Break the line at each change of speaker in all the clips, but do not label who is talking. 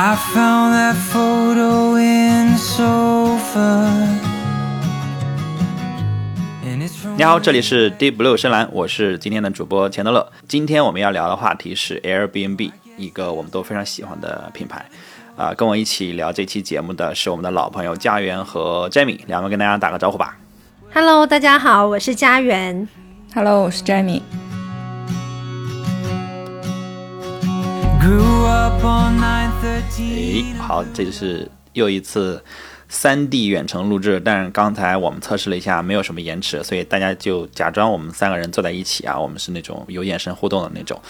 I found that photo in the sofa.
你好，这里是 Deep Blue 深蓝，我是今天的主播钱德勒。今天我们要聊的话题是 Airbnb，一个我们都非常喜欢的品牌。啊、跟我一起聊这期节目的是我们的老朋友家园和 Jamie，两位跟大家打个招呼吧。
Hello，大家好，我是家园。
Hello，我是 Jamie。
诶，好，这就是又一次三 D 远程录制，但是刚才我们测试了一下，没有什么延迟，所以大家就假装我们三个人坐在一起啊，我们是那种有眼神互动的那种。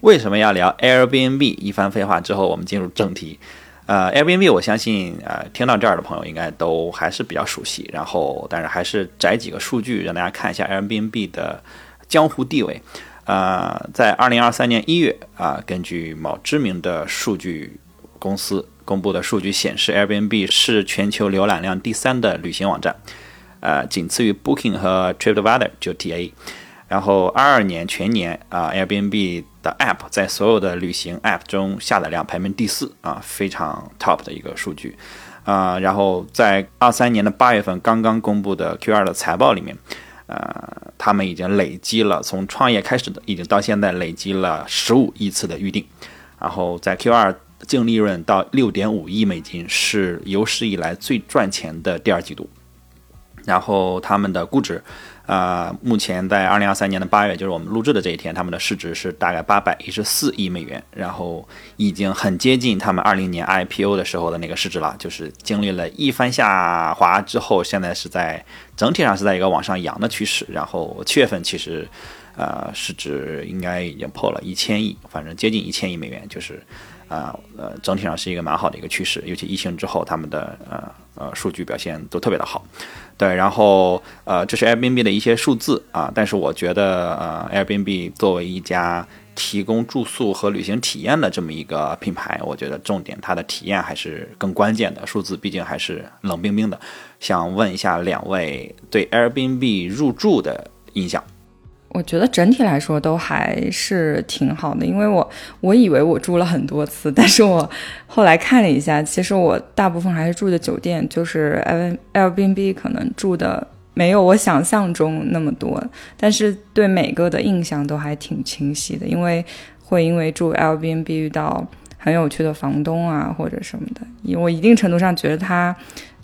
为什么要聊 Airbnb？一番废话之后，我们进入正题。呃，Airbnb，我相信呃，听到这儿的朋友应该都还是比较熟悉。然后，但是还是摘几个数据让大家看一下 Airbnb 的江湖地位。呃，在二零二三年一月啊、根据某知名的数据公司公布的数据显示，Airbnb 是全球浏览量第三的旅行网站，呃，仅次于 Booking 和 TripAdvisor 就 TA。然后二二年全年啊、Airbnb 的 App 在所有的旅行 App 中下载量排名第四啊，非常 top 的一个数据。啊、然后在二三年的八月份刚刚公布的 Q2 的财报里面，呃，他们已经累积了从创业开始的，已经到现在累积了十五亿次的预定，然后在 Q2 净利润到六点五亿美金，是有史以来最赚钱的第二季度。然后他们的估值，呃，目前在二零二三年的八月，就是我们录制的这一天，他们的市值是大概八百一十四亿美元，然后已经很接近他们二零年 IPO 的时候的那个市值了，就是经历了一番下滑之后，现在是在整体上是在一个往上扬的趋势。然后七月份其实，呃，市值应该已经破了一千亿，反正接近一千亿美元，就是。啊呃整体上是一个蛮好的一个趋势，尤其疫情之后，他们的呃呃数据表现都特别的好。对，然后呃，这是 Airbnb 的一些数字啊，但是我觉得呃，Airbnb 作为一家提供住宿和旅行体验的这么一个品牌，我觉得重点它的体验还是更关键的，数字毕竟还是冷冰冰的。想问一下两位对 Airbnb 入住的印象？
我觉得整体来说都还是挺好的，因为我我以为我住了很多次，但是我后来看了一下，其实我大部分还是住的酒店，就是 Airbnb 可能住的没有我想象中那么多，但是对每个的印象都还挺清晰的，因为会因为住 Airbnb 遇到很有趣的房东啊或者什么的，我一定程度上觉得他。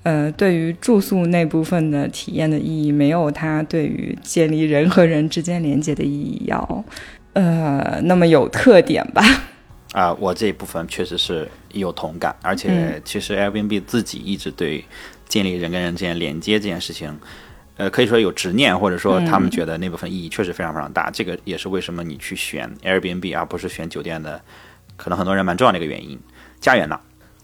呃，对于住宿那部分的体验的意义，没有他对于建立人和人之间连接的意义要，呃，那么有特点吧？
啊、我这一部分确实是有同感，而且
嗯
其实 Airbnb 自己一直对建立人跟人之间连接这件事情，呃，可以说有执念，或者说他们觉得那部分意义确实非常非常大。这个也是为什么你去选 Airbnb 而不是选酒店的，可能很多人蛮重要的一个原因。家园呢？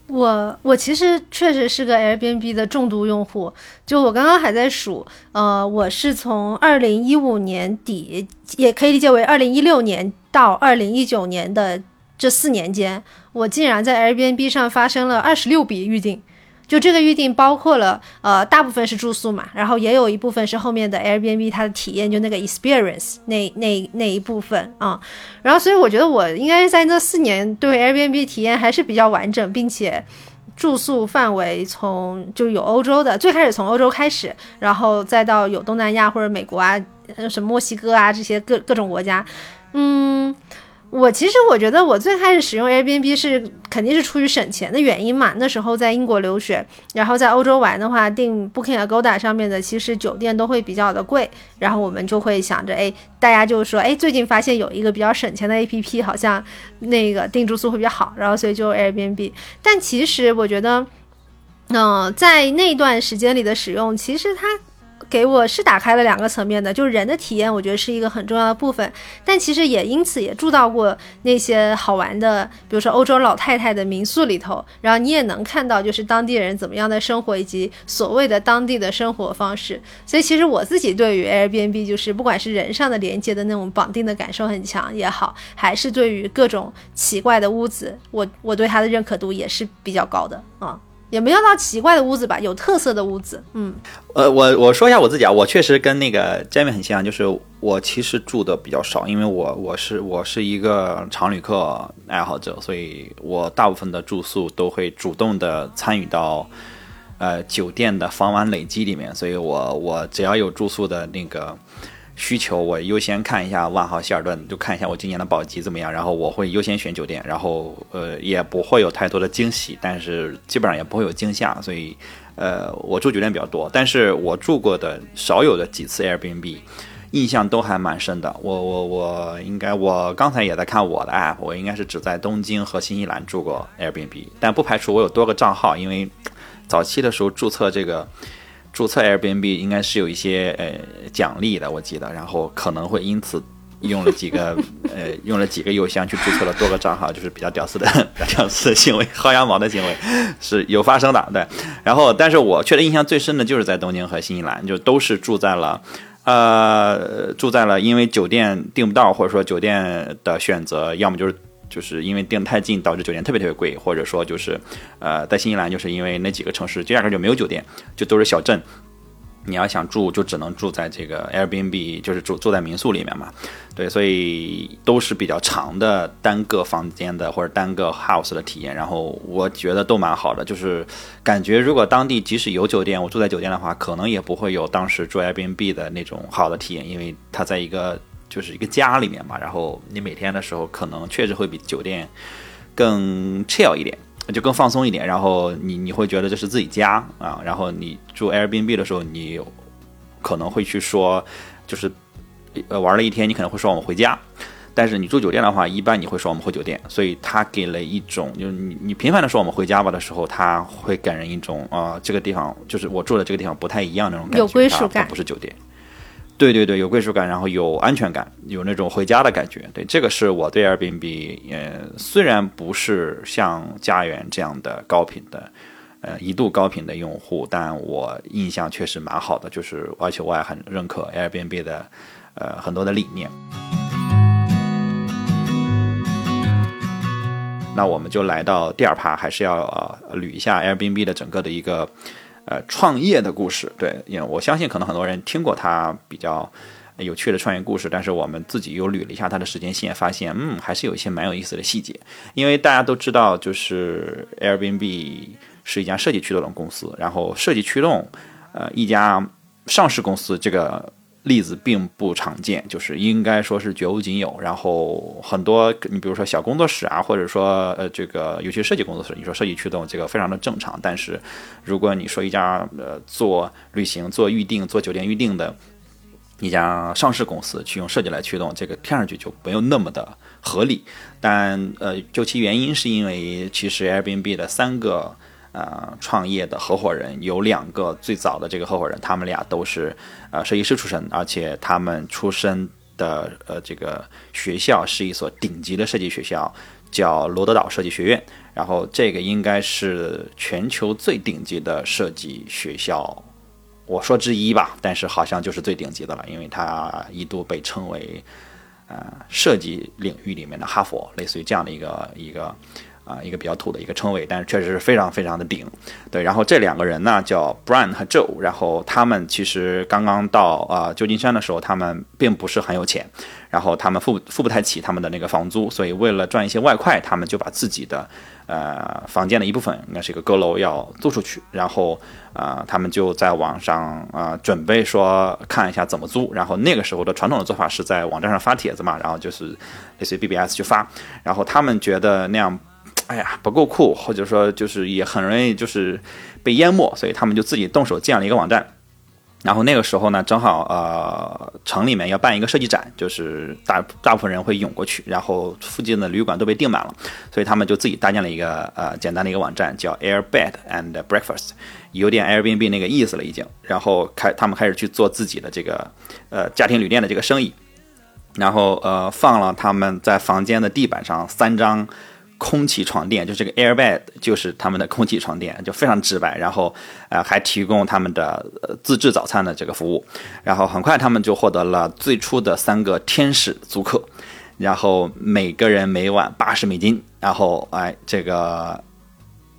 我我其实确实是个 Airbnb 的重度用户，就我刚刚还在数，呃，我是从二零一五年底，也可以理解为二零一六年到二零一九年的这四年间，我竟然在 Airbnb 上发生了二十六笔预订。就这个预订包括了，呃，大部分是住宿嘛，然后也有一部分是后面的 Airbnb 它的体验，就那个 experience 那那那一部分啊、然后所以我觉得我应该是在那四年对 Airbnb 体验还是比较完整，并且住宿范围从就有欧洲的，最开始从欧洲开始，然后再到有东南亚或者美国啊，什么墨西哥啊这些各各种国家，嗯。我其实我觉得我最开始使用 Airbnb 是肯定是出于省钱的原因嘛。那时候在英国留学，然后在欧洲玩的话，订 Booking Agoda 上面的其实酒店都会比较的贵，然后我们就会想着，哎，大家就说，哎，最近发现有一个比较省钱的 APP，好像那个订住宿会比较好，然后所以就 Airbnb。但其实我觉得，嗯、在那段时间里的使用，其实它给我是打开了两个层面的，就是人的体验，我觉得是一个很重要的部分。但其实也因此也住到过那些好玩的，比如说欧洲老太太的民宿里头，然后你也能看到就是当地人怎么样的生活，以及所谓的当地的生活方式。所以其实我自己对于 Airbnb 就是不管是人上的连接的那种绑定的感受很强也好，还是对于各种奇怪的屋子，我我对它的认可度也是比较高的啊。也没有到奇怪的屋子吧，有特色的屋子。嗯，
呃，我我说一下我自己啊，我确实跟那个 Jamie 很像，就是我其实住的比较少，因为我我是我是一个常旅客爱好者，所以我大部分的住宿都会主动的参与到呃酒店的房晚累积里面，所以我我只要有住宿的那个。需求我优先看一下万豪、希尔顿，就看一下我今年的保级怎么样，然后我会优先选酒店，然后呃也不会有太多的惊喜，但是基本上也不会有惊吓，所以呃我住酒店比较多，但是我住过的少有的几次 Airbnb，印象都还蛮深的。我我我应该我刚才也在看我的 app，我应该是只在东京和新西兰住过 Airbnb，但不排除我有多个账号，因为早期的时候注册这个。注册 Airbnb 应该是有一些呃奖励的，我记得，然后可能会因此用了几个 呃用了几个邮箱去注册了多个账号，就是比较屌丝的 比较屌丝的行为，薅羊毛的行为是有发生的，对。然后，但是我确实印象最深的就是在东京和新西兰，就都是住在了呃住在了，因为酒店订不到，或者说酒店的选择，要么就是。就是因为订太近，导致酒店特别特别贵，或者说就是，呃，在新西兰就是因为那几个城市就压根就没有酒店，就都是小镇。你要想住，就只能住在这个 Airbnb，就是住住在民宿里面嘛。对，所以都是比较长的单个房间的或者单个 house 的体验。然后我觉得都蛮好的，就是感觉如果当地即使有酒店，我住在酒店的话，可能也不会有当时住 Airbnb 的那种好的体验，因为它在一个。就是一个家里面嘛，然后你每天的时候可能确实会比酒店更 chill 一点，就更放松一点。然后你你会觉得这是自己家啊。然后你住 Airbnb 的时候，你可能会去说，就是呃玩了一天，你可能会说我们回家。但是你住酒店的话，一般你会说我们回酒店。所以他给了一种，就是你你频繁的说我们回家吧的时候，他会给人一种啊这个地方就是我住的这个地方不太一样那种感觉，
有归属感，
不是酒店。对对对，有归属感，然后有安全感，有那种回家的感觉。对，这个是我对 Airbnb，呃，虽然不是像家园这样的高频的，呃，一度高频的用户，但我印象确实蛮好的，就是而且我也很认可 Airbnb 的，呃，很多的理念。那我们就来到第二趴，还是要呃捋一下 Airbnb 的整个的一个。呃，创业的故事，对，因为我相信可能很多人听过他比较有趣的创业故事，但是我们自己又捋了一下他的时间线，发现，嗯，还是有一些蛮有意思的细节。因为大家都知道，就是 Airbnb 是一家设计驱动的公司，然后设计驱动，呃，一家上市公司这个。例子并不常见，就是应该说是绝无仅有。然后很多，你比如说小工作室啊，或者说呃这个尤其设计工作室，你说设计驱动这个非常的正常。但是如果你说一家呃做旅行、做预订、做酒店预订的一家上市公司去用设计来驱动，这个听上去就没有那么的合理。但呃，究其原因，是因为其实 Airbnb 的三个。呃，创业的合伙人有两个，最早的这个合伙人，他们俩都是呃设计师出身，而且他们出身的呃这个学校是一所顶级的设计学校，叫罗德岛设计学院。然后这个应该是全球最顶级的设计学校，我说之一吧，但是好像就是最顶级的了，因为它一度被称为呃设计领域里面的哈佛，类似于这样的一个一个。啊，一个比较土的一个称谓，但是确实是非常非常的顶，对。然后这两个人呢，叫 Brian 和 Joe，然后他们其实刚刚到啊旧金山的时候，他们并不是很有钱，然后他们付付不太起他们的那个房租，所以为了赚一些外快，他们就把自己的呃房间的一部分，应该是一个阁楼要租出去，然后啊他们就在网上啊准备说看一下怎么租，然后那个时候的传统的做法是在网站上发帖子嘛，然后就是类似于 BBS 去发，然后他们觉得那样。哎呀，不够酷，或者说就是也很容易就是被淹没，所以他们就自己动手建了一个网站。然后那个时候呢，正好呃城里面要办一个设计展，就是大大部分人会涌过去，然后附近的旅馆都被订满了，所以他们就自己搭建了一个呃简单的一个网站，叫 Air Bed and Breakfast，有点 Airbnb 那个意思了已经。然后开他们开始去做自己的这个呃家庭旅店的这个生意，然后呃放了他们在房间的地板上三张。空气床垫就这个 Airbed 就是他们的空气床垫，就非常直白。然后，呃，还提供他们的自制早餐的这个服务。然后很快他们就获得了最初的三个天使租客，然后每个人每晚八十美金。然后，哎，这个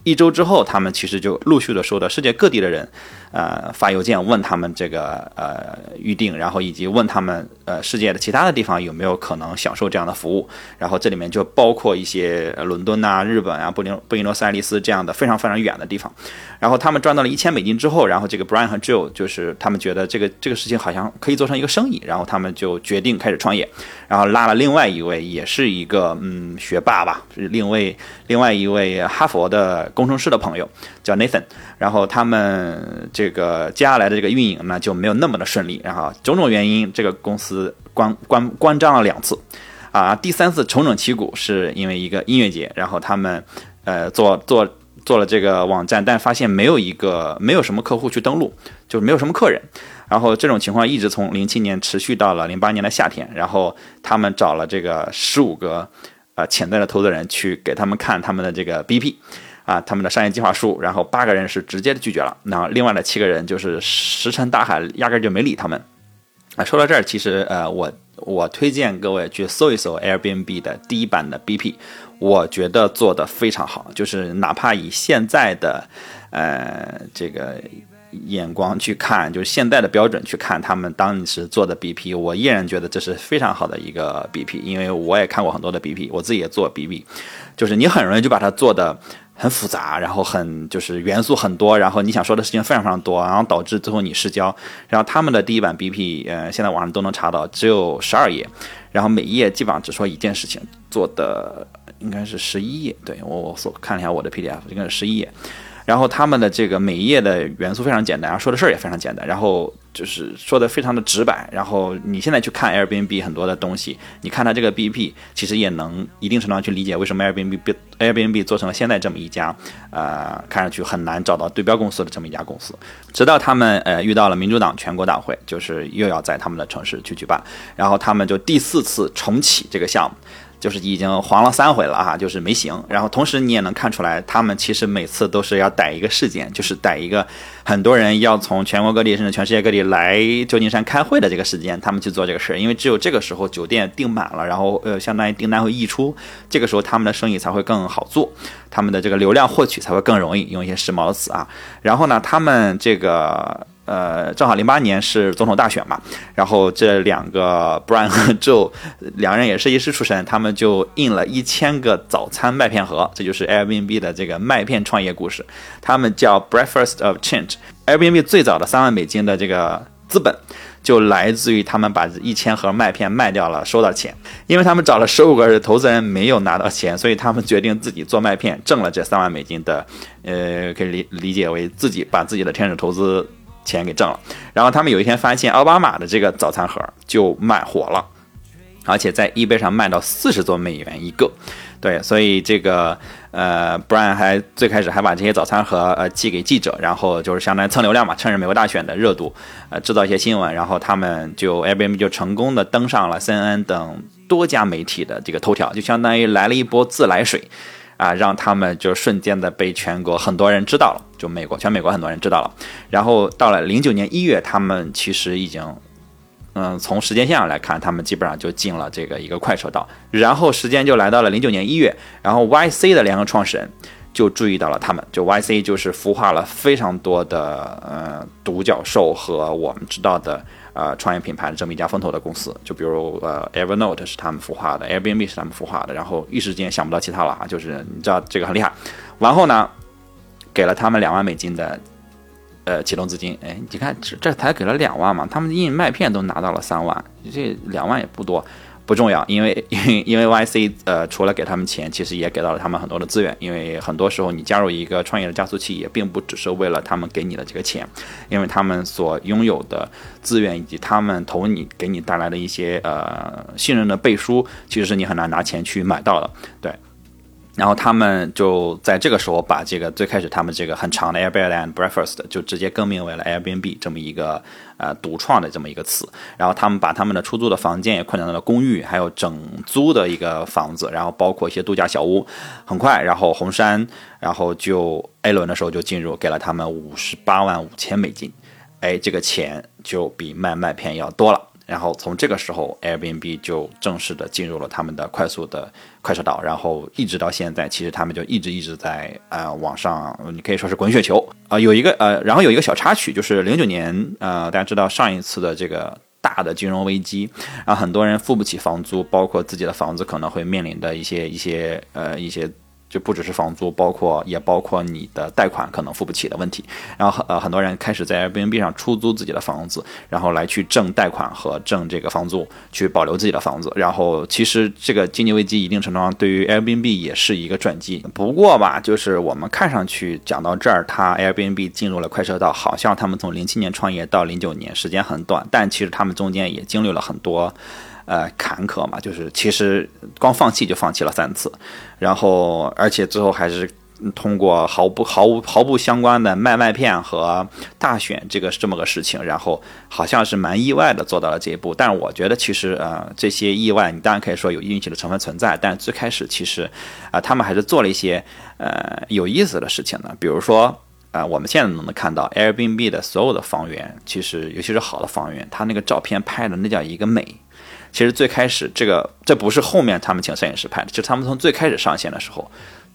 一周之后，他们其实就陆续的收到世界各地的人，呃，发邮件问他们这个呃预定，然后以及问他们呃世界的其他的地方有没有可能享受这样的服务。然后这里面就包括一些伦敦啊、日本啊、布林布宜诺斯艾利斯这样的非常非常远的地方。然后他们赚到了一千美金之后，然后这个 Brian 和 Jill 就是他们觉得这个这个事情好像可以做成一个生意，然后他们就决定开始创业，然后拉了另外一位也是一个嗯学霸吧，是另外另外一位哈佛的工程师的朋友叫 Nathan，然后他们这个接下来的这个运营呢就没有那么的顺利，然后种种原因，这个公司关关关张了两次，啊，第三次重整旗鼓是因为一个音乐节，然后他们呃做做做了这个网站，但发现没有一个没有什么客户去登录，就是没有什么客人。然后这种情况一直从零七年持续到了零八年的夏天，然后他们找了这个十五个呃潜在的投资人去给他们看他们的这个 BP 啊，他们的商业计划书，然后八个人是直接的拒绝了，那另外的七个人就是石沉大海，压根就没理他们。啊，说到这儿，其实呃，我我推荐各位去搜一搜 Airbnb 的第一版的 BP，我觉得做的非常好，就是哪怕以现在的呃这个眼光去看，就是现在的标准去看他们当时做的 BP，我依然觉得这是非常好的一个 BP，因为我也看过很多的 BP，我自己也做 BP，就是你很容易就把它做的。很复杂，然后很就是元素很多，然后你想说的事情非常非常多，然后导致最后你失焦。然后他们的第一版 BP，呃，现在网上都能查到，只有十二页，然后每一页基本上只说一件事情，做的应该是十一页。对我我所看了一下我的 PDF，应该是十一页。然后他们的这个每一页的元素非常简单，然后说的事儿也非常简单，然后就是说的非常的直白。然后你现在去看 Airbnb 很多的东西，你看它这个 BP，其实也能一定程度上去理解为什么 Airbnb Airbnb 做成了现在这么一家，呃，看上去很难找到对标公司的这么一家公司。直到他们呃遇到了民主党全国大会，就是又要在他们的城市去举办，然后他们就第四次重启这个项目。就是已经黄了三回了哈，就是没行。然后同时你也能看出来，他们其实每次都是要逮一个事件，就是逮一个很多人要从全国各地甚至全世界各地来旧金山开会的这个时间，他们去做这个事儿。因为只有这个时候酒店订满了，然后呃相当于订单会溢出，这个时候他们的生意才会更好做，他们的这个流量获取才会更容易。用一些时髦词啊，然后呢，他们这个。呃，正好零八年是总统大选嘛，然后这两个 Brian 和 Joe 两人也是设计师出身，他们就印了一千个早餐麦片盒，这就是 Airbnb 的这个麦片创业故事。他们叫 Breakfast of Change。Airbnb 最早的三万美金的这个资本，就来自于他们把一千盒麦片卖掉了，收到钱。因为他们找了十五个人投资人没有拿到钱，所以他们决定自己做麦片，挣了这三万美金的，呃，可以理理解为自己把自己的天使投资。钱给挣了，然后他们有一天发现奥巴马的这个早餐盒就卖火了，而且在 e 杯上卖到四十多美元一个。对，所以这个呃，Brian 还最开始还把这些早餐盒呃寄给记者，然后就是相当于蹭流量嘛，趁着美国大选的热度，呃，制造一些新闻，然后他们就 Airbnb 就成功的登上了 CNN 等多家媒体的这个头条，就相当于来了一波自来水。啊，让他们就瞬间的被全国很多人知道了，就美国全美国很多人知道了。然后到了零九年一月，他们其实已经，嗯，从时间线上来看，他们基本上就进了这个一个快车道。然后时间就来到了零九年一月，然后 YC 的联合创始人就注意到了他们，就 YC 就是孵化了非常多的呃独角兽和我们知道的。呃，创业品牌的这么一家风投的公司，就比如呃，Evernote 是他们孵化的，Airbnb 是他们孵化的，然后一时间想不到其他了哈，就是你知道这个很厉害。然后呢，给了他们两万美金的呃启动资金，哎，你看这这才给了两万嘛，他们印麦片都拿到了三万，这两万也不多。不重要，因为 因为 YC 呃，除了给他们钱，其实也给到了他们很多的资源。因为很多时候你加入一个创业的加速器，也并不只是为了他们给你的这个钱，因为他们所拥有的资源以及他们投你给你带来的一些呃信任的背书，其实是你很难拿钱去买到的。对。然后他们就在这个时候把这个最开始他们这个很长的 Airbnb and Breakfast 就直接更名为了 Airbnb 这么一个呃独创的这么一个词。然后他们把他们的出租的房间也扩展到了公寓，还有整租的一个房子，然后包括一些度假小屋。很快，然后红杉，然后就 A 轮的时候就进入，给了他们五十八万五千美金。哎，这个钱就比卖麦片要多了。然后从这个时候，Airbnb 就正式的进入了他们的快速的快车道，然后一直到现在，其实他们就一直一直在呃往上，你可以说是滚雪球啊、有一个呃，然后有一个小插曲，就是零九年呃，大家知道上一次的这个。大的金融危机，然后很多人付不起房租，包括自己的房子可能会面临的一些一些呃一些。就不只是房租，包括也包括你的贷款可能付不起的问题。然后呃，很多人开始在 Airbnb 上出租自己的房子，然后来去挣贷款和挣这个房租，去保留自己的房子。然后其实这个经济危机一定程度上对于 Airbnb 也是一个转机。不过吧，就是我们看上去讲到这儿，它 Airbnb 进入了快车道，好像他们从零七年创业到零九年时间很短，但其实他们中间也经历了很多。呃，坎坷嘛，就是其实光放弃就放弃了三次，然后而且最后还是通过毫不毫无毫不相关的卖麦片和大选这个这么个事情，然后好像是蛮意外的做到了这一步。但是我觉得其实呃这些意外，你当然可以说有运气的成分存在，但最开始其实啊、他们还是做了一些呃有意思的事情的，比如说。啊、我们现在能能看到 Airbnb 的所有的房源，其实尤其是好的房源，它那个照片拍的那叫一个美。其实最开始这个这不是后面他们请摄影师拍的，就他们从最开始上线的时候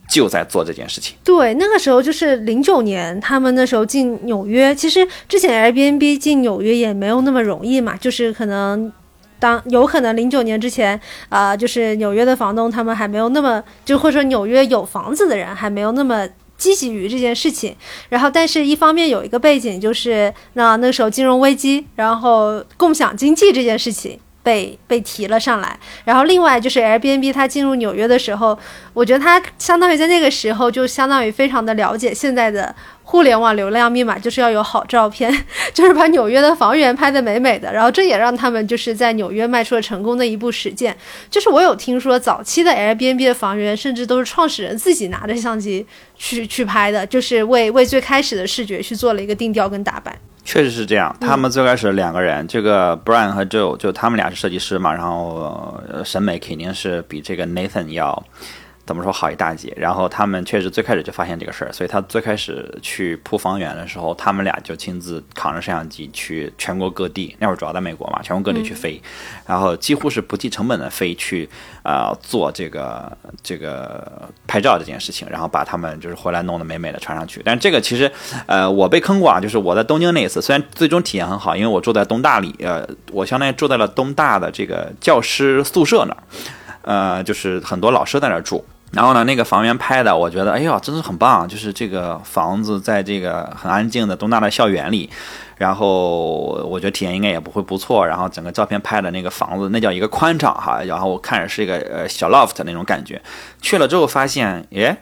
就在做这件事情。
对，那个时候就是零九年，他们那时候进纽约。其实之前 Airbnb 进纽约也没有那么容易嘛，就是可能当有可能零九年之前，啊、就是纽约的房东他们还没有那么，就或者说纽约有房子的人还没有那么。积极于这件事情，然后，但是一方面有一个背景，就是那那时候金融危机，然后共享经济这件事情被被提了上来，然后另外就是 Airbnb 它进入纽约的时候，我觉得它相当于在那个时候就相当于非常的了解现在的互联网流量密码，就是要有好照片，就是把纽约的房源拍得美美的，然后这也让他们就是在纽约迈出了成功的一步实践。就是我有听说早期的 Airbnb 的房源，甚至都是创始人自己拿着相机去去拍的，就是为为最开始的视觉去做了一个定调跟打扮。
确实是这样，他们最开始两个人，这个 Brian 和 Joe 就他们俩是设计师嘛，然后、呃审美肯定是比这个 Nathan 要怎么说好一大截。然后他们确实最开始就发现这个事儿，所以他最开始去铺房源的时候，他们俩就亲自扛着摄像机去全国各地，那会儿主要在美国嘛，全国各地去飞，然后几乎是不计成本的飞去呃做这个这个拍照这件事情，然后把他们就是回来弄得美美的传上去。但这个其实呃我被坑过啊，就是我在东京那一次，虽然最终体验很好，因为我住在东大里，呃我相当于住在了东大的这个教师宿舍那儿，呃就是很多老师在那儿住。然后呢，那个房源拍的，我觉得，哎呦，真是很棒！就是这个房子在这个很安静的东大的校园里，然后我觉得体验应该也不会不错。然后整个照片拍的那个房子，那叫一个宽敞哈。然后我看着是一个呃小 loft 那种感觉。去了之后发现，耶，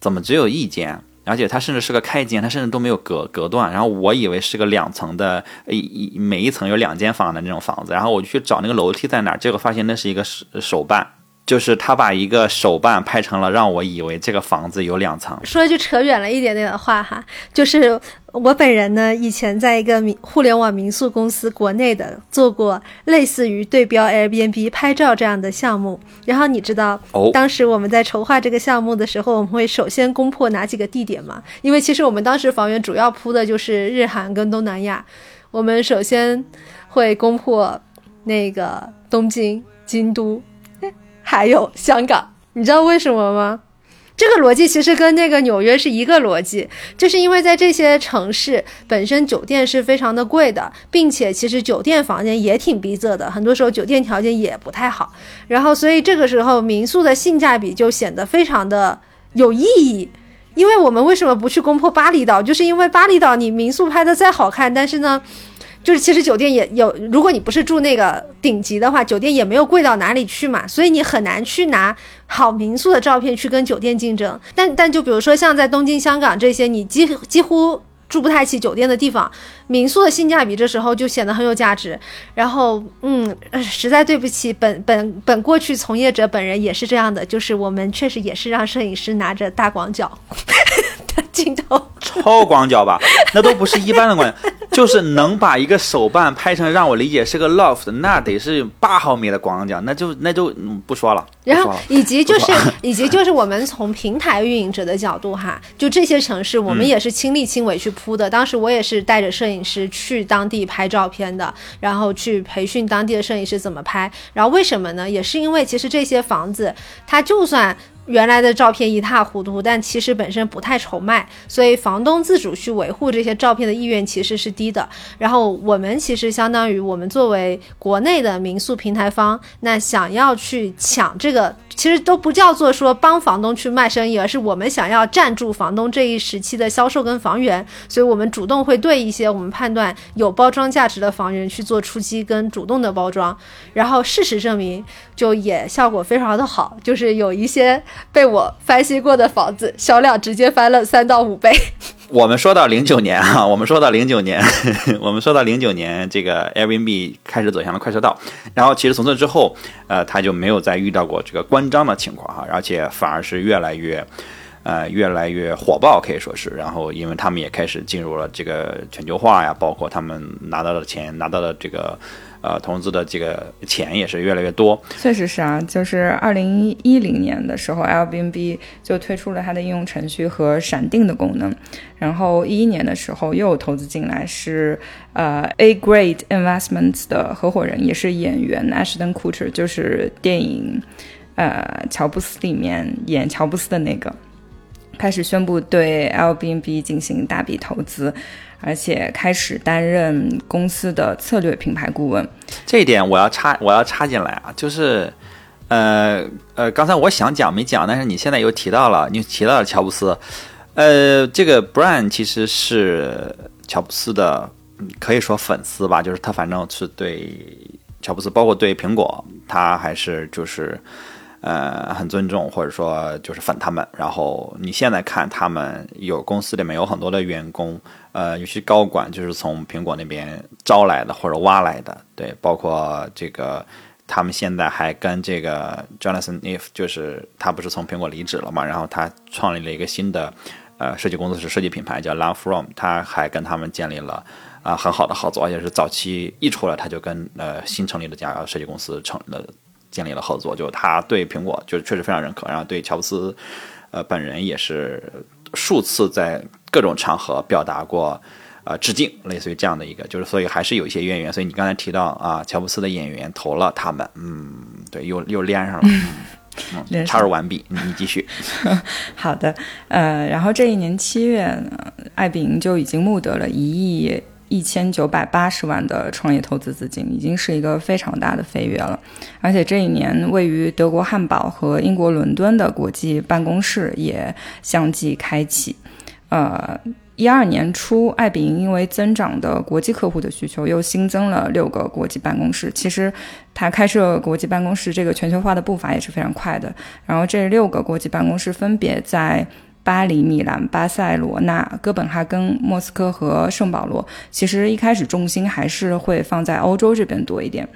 怎么只有一间？而且它甚至是个开间，它甚至都没有隔隔断。然后我以为是个两层的，一一每一层有两间房的那种房子。然后我就去找那个楼梯在哪儿，结果发现那是一个手手办。就是他把一个手办拍成了让我以为这个房子有两层，
说一句扯远了一点点的话哈，就是我本人呢，以前在一个民互联网民宿公司国内的做过类似于对标 Airbnb 拍照这样的项目。然后你知道，
哦
当时我们在筹划这个项目的时候，我们会首先攻破哪几个地点嘛？因为其实我们当时房源主要铺的就是日韩跟东南亚，我们首先会攻破那个东京、京都，还有香港。你知道为什么吗？这个逻辑其实跟那个纽约是一个逻辑，就是因为在这些城市本身酒店是非常的贵的，并且其实酒店房间也挺逼仄的，很多时候酒店条件也不太好。然后，所以这个时候民宿的性价比就显得非常的有意义。因为我们为什么不去攻破巴厘岛？就是因为巴厘岛你民宿拍的再好看，但是呢，就是其实酒店也有，如果你不是住那个顶级的话，酒店也没有贵到哪里去嘛，所以你很难去拿好民宿的照片去跟酒店竞争。但但就比如说像在东京、香港这些，你几几乎住不太起酒店的地方，民宿的性价比这时候就显得很有价值。然后，嗯，呃实在对不起，本本本过去从业者本人也是这样的，就是我们确实也是让摄影师拿着大广角 的镜头。
超广角吧，那都不是一般的广角。就是能把一个手办拍成让我理解是个 loft，那得是八毫米的广角，那就那就嗯不说了。
然后以及就是以及就是我们从平台运营者的角度哈，就这些城市我们也是亲力亲为去铺的。当时我也是带着摄影影师去当地拍照片的，然后去培训当地的摄影师怎么拍。然后为什么呢？也是因为其实这些房子它就算。原来的照片一塌糊涂，但其实本身不太愁卖，所以房东自主去维护这些照片的意愿其实是低的。然后我们其实相当于我们作为国内的民宿平台方，那想要去抢这个，其实都不叫做说帮房东去卖生意，而是我们想要占住房东这一时期的销售跟房源，所以我们主动会对一些我们判断有包装价值的房源去做出击跟主动的包装。然后事实证明，就也效果非常的好，就是有一些被我翻新过的房子销量直接翻了三到五倍。
我们说到零九年啊，我们说到零九年，我们说到零九年，这个 Airbnb 开始走向了快车道，然后其实从这之后，呃，他就没有再遇到过这个关张的情况哈，而且反而是越来越。呃，越来越火爆，可以说是。然后，因为他们也开始进入了这个全球化呀，包括他们拿到的钱，拿到的这个呃投资的这个钱也是越来越多。
确实是啊，就是二零一零年的时候，Airbnb 就推出了它的应用程序和闪定的功能。然后一一年的时候又有投资进来，是呃 A Grade Investments 的合伙人，也是演员 Ashton Kutcher，就是电影呃乔布斯里面演乔布斯的那个。开始宣布对 Airbnb 进行大笔投资，而且开始担任公司的策略品牌顾问。
这一点我要插，我要插进来啊，就是，呃呃，刚才我想讲没讲，但是你现在又提到了，你提到了乔布斯，呃，这个 Brian 其实是乔布斯的，可以说粉丝吧，就是他反正是对乔布斯，包括对苹果，他还是就是。呃，很尊重，或者说就是粉他们。然后你现在看，他们有公司里面有很多的员工，呃，有些高管就是从苹果那边招来的或者挖来的，对，包括这个，他们现在还跟这个 Jonathan Ive，就是他不是从苹果离职了嘛，然后他创立了一个新的呃设计公司，是设计品牌叫 Love From，他还跟他们建立了啊、很好的合作，而且是早期一出来他就跟呃新成立的家设计公司成了。建立了合作，就他对苹果就确实非常认可，然后对乔布斯，呃，本人也是数次在各种场合表达过呃致敬，类似于这样的一个，就是所以还是有一些渊源。所以你刚才提到啊，乔布斯的演员投了他们，嗯，对，又又连上了。嗯 嗯，插入完毕，你你继续。
好的，呃，然后这一年七月呢，爱彼迎就已经募得了一亿一千九百八十万的创业投资资金，已经是一个非常大的飞跃了。而且这一年，位于德国汉堡和英国伦敦的国际办公室也相继开启。呃，一二年初，爱彼迎因为增长的国际客户的需求，又新增了六个国际办公室。其实，它开设国际办公室这个全球化的步伐也是非常快的。然后，这六个国际办公室分别在巴黎、米兰、巴塞罗那、哥本哈根、莫斯科和圣保罗。其实一开始重心还是会放在欧洲这边多一点。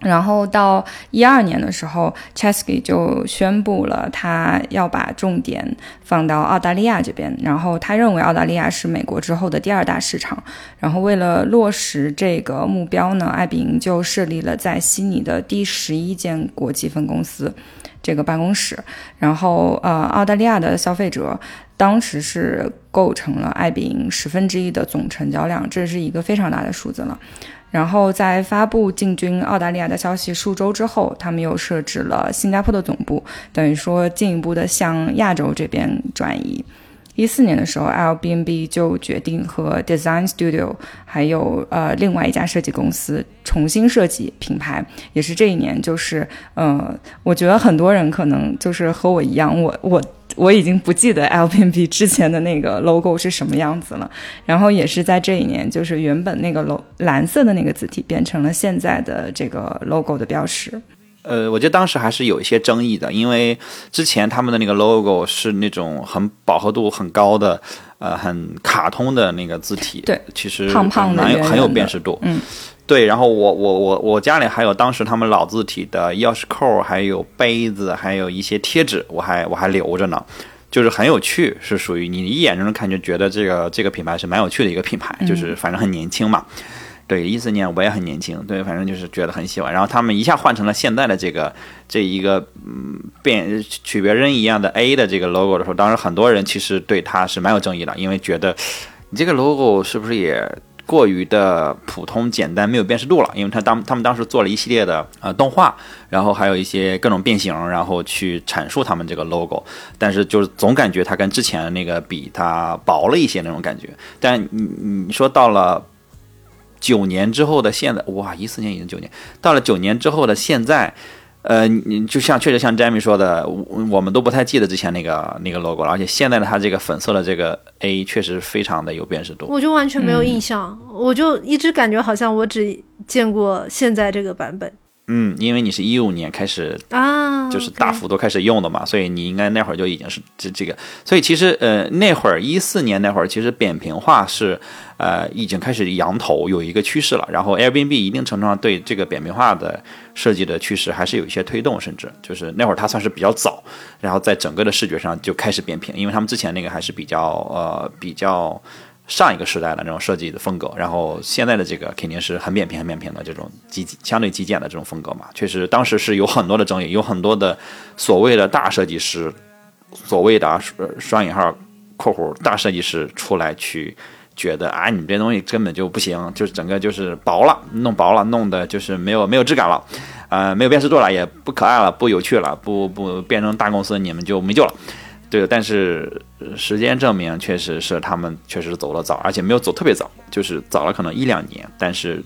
然后到一二年的时候，Chesky 就宣布了他要把重点放到澳大利亚这边。然后他认为澳大利亚是美国之后的第二大市场。然后为了落实这个目标呢，爱彼迎就设立了在悉尼的第十一间国际分公司这个办公室。然后呃，澳大利亚的消费者当时是构成了爱彼迎十分之一的总成交量，这是一个非常大的数字了。然后在发布进军澳大利亚的消息数周之后，他们又设置了新加坡的总部，等于说进一步的向亚洲这边转移。一四年的时候，Airbnb 就决定和 Design Studio 还有呃另外一家设计公司重新设计品牌，也是这一年，就是呃，我觉得很多人可能就是和我一样，我我我已经不记得 Airbnb 之前的那个 logo 是什么样子了。然后也是在这一年，就是原本那个楼蓝色的那个字体变成了现在的这个 logo 的标识。
呃，我觉得当时还是有一些争议的，因为之前他们的那个 logo 是那种很饱和度很高的，呃，很卡通的那个字体，
对，
其实
胖胖的
很有辨识度，
嗯，
对。然后我我我我家里还有当时他们老字体的钥匙扣，还有杯子，还有一些贴纸，我还我还留着呢。就是很有趣，是属于你一眼就能看就觉得这个这个品牌是蛮有趣的一个品牌，就是反正很年轻嘛。对，一四年我也很年轻，对，反正就是觉得很喜欢。然后他们一下换成了现在的这个这一个嗯变取别人一样的 A 的这个 logo 的时候，当时很多人其实对它是蛮有争议的，因为觉得你这个 logo 是不是也过于的普通简单，没有辨识度了？因为他当他们当时做了一系列的呃动画，然后还有一些各种变形，然后去阐述他们这个 logo，但是就是总感觉它跟之前那个比，它薄了一些那种感觉。但你你说到了。九年之后的现在，哇，一四年已经九年，到了九年之后的现在，呃，你就像确实像 Jamie 说的，我我们都不太记得之前那个那个 logo 了，而且现在的它这个粉色的这个 A 确实非常的有辨识度。
我就完全没有印象，我就一直感觉好像我只见过现在这个版本。
嗯，因为你是一五年开始
啊，
就是大幅度开始用的嘛，所以你应该那会儿就已经是这这个，所以其实呃那会儿一四年那会儿，其实扁平化是呃已经开始扬头有一个趋势了，然后 Airbnb 一定程度上对这个扁平化的设计的趋势还是有一些推动，甚至就是那会儿它算是比较早，然后在整个的视觉上就开始扁平，因为他们之前那个还是比较呃比较。上一个时代的那种设计的风格，然后现在的这个肯定是很扁平、很扁平的这种极相对极简的这种风格嘛。确实，当时是有很多的争议，有很多的所谓的大设计师，所谓的双引号括弧大设计师出来去觉得啊，你这东西根本就不行，就是整个就是薄了，弄薄了，弄的就是没有没有质感了，呃，没有辨识度了，也不可爱了，不有趣了，不不变成大公司，你们就没救了。对，但是时间证明，确实是他们确实走了早，而且没有走特别早，就是早了可能一两年。但是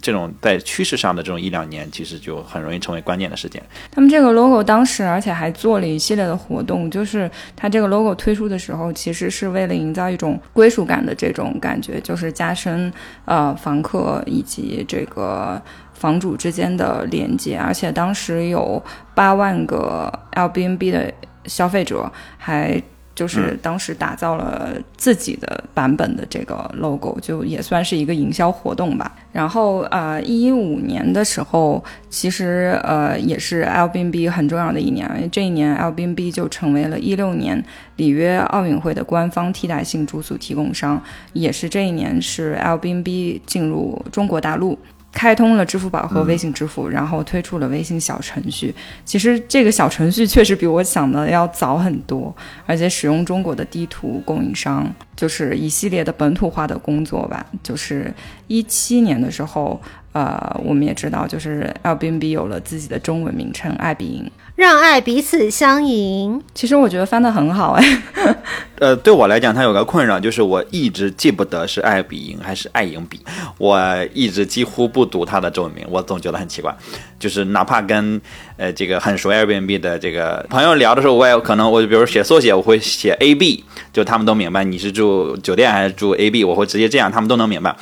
这种在趋势上的这种一两年，其实就很容易成为关键的事件。
他们这个 logo 当时，而且还做了一系列的活动，就是它这个 logo 推出的时候，其实是为了营造一种归属感的这种感觉，就是加深呃房客以及这个房主之间的连接。而且当时有八万个 Airbnb 的。消费者还就是当时打造了自己的版本的这个 logo，就也算是一个营销活动吧。然后呃，一五年的时候，其实呃也是 Airbnb 很重要的一年，因为这一年 Airbnb 就成为了一六年里约奥运会的官方替代性住宿提供商，也是这一年是 Airbnb 进入中国大陆。开通了支付宝和微信支付，然后推出了微信小程序。其实这个小程序确实比我想的要早很多，而且使用中国的地图供应商，就是一系列的本土化的工作吧。就是一七年的时候，呃，我们也知道，就是 Airbnb 有了自己的中文名称“爱彼迎”。
让爱彼此相迎。
其实我觉得翻得很好哎。
呃，对我来讲，它有个困扰，就是我一直记不得是爱彼迎还是爱迎彼，我一直几乎不读它的中文名，我总觉得很奇怪。就是哪怕跟呃这个很熟 Airbnb 的这个朋友聊的时候，我也可能我比如写缩写，我会写 AB，就他们都明白你是住酒店还是住 AB，我会直接这样，他们都能明白。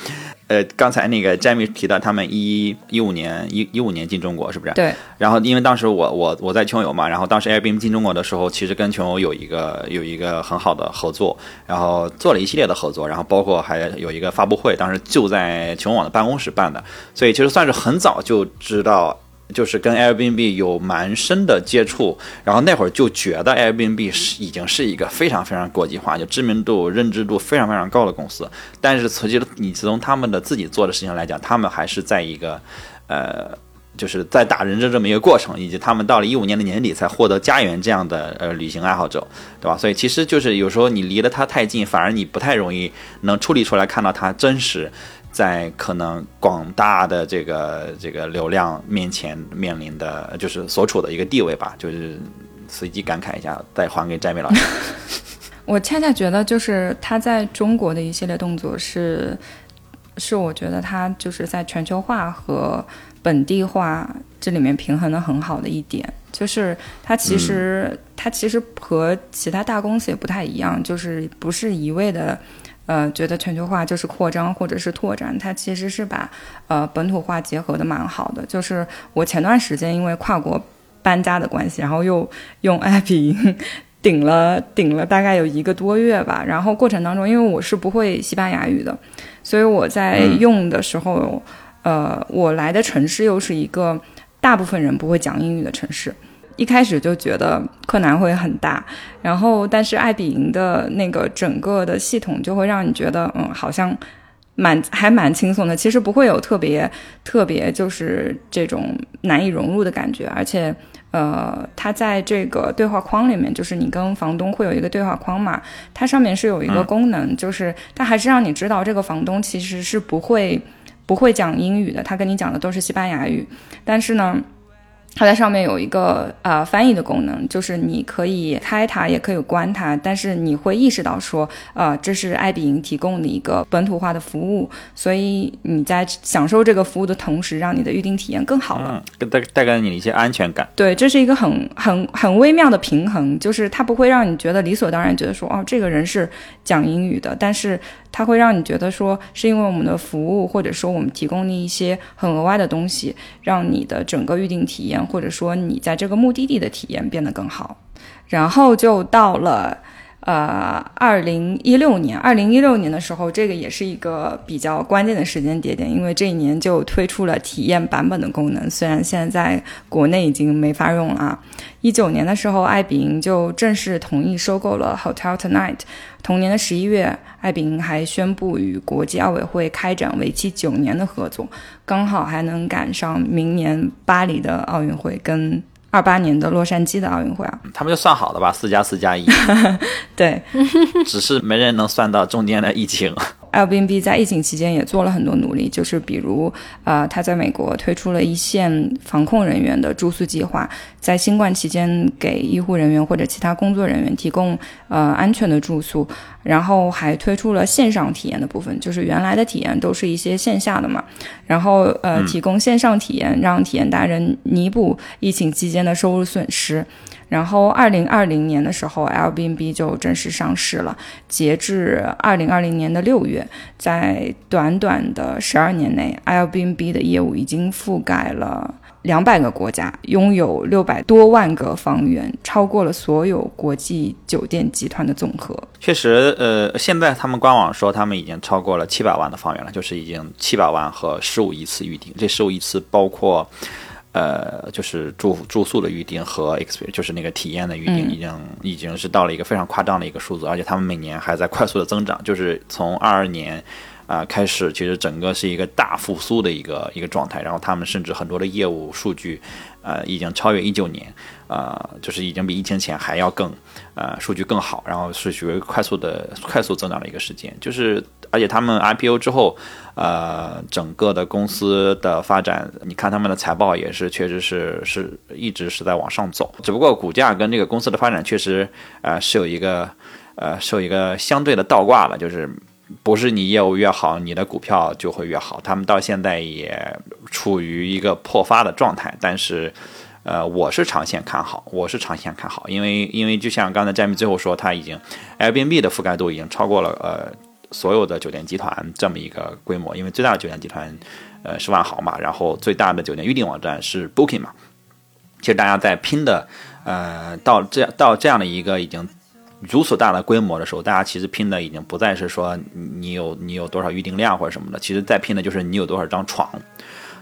呃，刚才那个 Jamie 提到他们一一五年一一五年进中国是不是？
对。
然后因为当时我我我在穷游嘛，然后当时 Airbnb 进中国的时候，其实跟穷游有一个有一个很好的合作，然后做了一系列的合作，然后包括还有一个发布会，当时就在穷网的办公室办的，所以其实算是很早就知道。就是跟 Airbnb 有蛮深的接触，然后那会儿就觉得 Airbnb 是已经是一个非常非常国际化、就知名度、认知度非常非常高的公司。但是实际你从他们的自己做的事情来讲，他们还是在一个，呃，就是在打人的这么一个过程，以及他们到了一五年的年底才获得家园这样的呃旅行爱好者，对吧？所以其实就是有时候你离得他太近，反而你不太容易能处理出来看到他真实。在可能广大的这个这个流量面前面临的就是所处的一个地位吧，就是随机感慨一下，再还给翟美老师。
我恰恰觉得，就是他在中国的一系列动作是，是我觉得他就是在全球化和本地化这里面平衡的很好的一点，就是他其实他其实和其他大公司也不太一样，就是不是一味的。呃，觉得全球化就是扩张或者是拓展，它其实是把呃本土化结合的蛮好的。就是我前段时间因为跨国搬家的关系，然后又用爱彼迎顶了顶了大概有一个多月吧。然后过程当中，因为我是不会西班牙语的，所以我在用的时候，呃，我来的城市又是一个大部分人不会讲英语的城市。一开始就觉得困难会很大，然后但是爱彼迎的那个整个的系统就会让你觉得，嗯，好像蛮还蛮轻松的。其实不会有特别特别就是这种难以融入的感觉，而且。呃，它在这个对话框里面，就是你跟房东会有一个对话框嘛，它上面是有一个功能，就是它还是让你知道这个房东其实是不会不会讲英语的，他跟你讲的都是西班牙语，但是呢。它在上面有一个呃翻译的功能，就是你可以开它，也可以关它，但是你会意识到说，呃，这是爱彼迎提供的一个本土化的服务，所以你在享受这个服务的同时，让你的预订体验更好了，
带带给你一些安全感。
对，这是一个很很很微妙的平衡，就是它不会让你觉得理所当然，觉得说，哦，这个人是讲英语的，但是。它会让你觉得说，是因为我们的服务，或者说我们提供的一些很额外的东西，让你的整个预订体验，或者说你在这个目的地的体验变得更好。然后就到了。呃，二零一六年，二零一六年的时候，这个也是一个比较关键的时间节点，因为这一年就推出了体验版本的功能，虽然现在在国内已经没法用了啊。一九年的时候，爱彼迎就正式同意收购了 Hotel Tonight。同年的十一月，艾比营还宣布与国际奥委会开展为期九年的合作，刚好还能赶上明年巴黎的奥运会跟。二八年的洛杉矶的奥运会啊，
他们就算好了吧，四加四加一，
对，
只是没人能算到中间的疫情。
Airbnb 在疫情期间也做了很多努力，就是比如，呃，他在美国推出了一线防控人员的住宿计划，在新冠期间给医护人员或者其他工作人员提供呃安全的住宿，然后还推出了线上体验的部分，就是原来的体验都是一些线下的嘛，然后呃提供线上体验，让体验达人弥补疫情期间的收入损失。然后，二零二零年的时候，Airbnb 就正式上市了。截至二零二零年的六月，在短短的十二年内，Airbnb 的业务已经覆盖了两百个国家，拥有六百多万个房源，超过了所有国际酒店集团的总和。
确实，呃，现在他们官网说他们已经超过了七百万的房源了，就是已经七百万和十五亿次预订。这十五亿次包括。呃，就是住住宿的预订和 experience，就是那个体验的预订，已经已经是到了一个非常夸张的一个数字，而且他们每年还在快速的增长。就是从二二年啊开始，其实整个是一个大复苏的一个一个状态。然后他们甚至很多的业务数据，呃，已经超越一九年，呃，就是已经比疫情前还要更呃数据更好。然后是属于快速的快速增长的一个时间，就是而且他们 IPO 之后。呃，整个的公司的发展，你看他们的财报也是，确实是是一直是在往上走。只不过股价跟这个公司的发展确实，呃，是有一个，呃，是有一个相对的倒挂了，就是不是你业务越好，你的股票就会越好。他们到现在也处于一个破发的状态，但是，呃，我是长线看好，我是长线看好，因为因为就像刚才詹米最后说，他已经 Airbnb 的覆盖度已经超过了呃。所有的酒店集团这么一个规模，因为最大的酒店集团，呃是万豪嘛，然后最大的酒店预订网站是 Booking 嘛。其实大家在拼的，呃，到这样到这样的一个已经如此大的规模的时候，大家其实拼的已经不再是说你有你有多少预订量或者什么的，其实在拼的就是你有多少张床，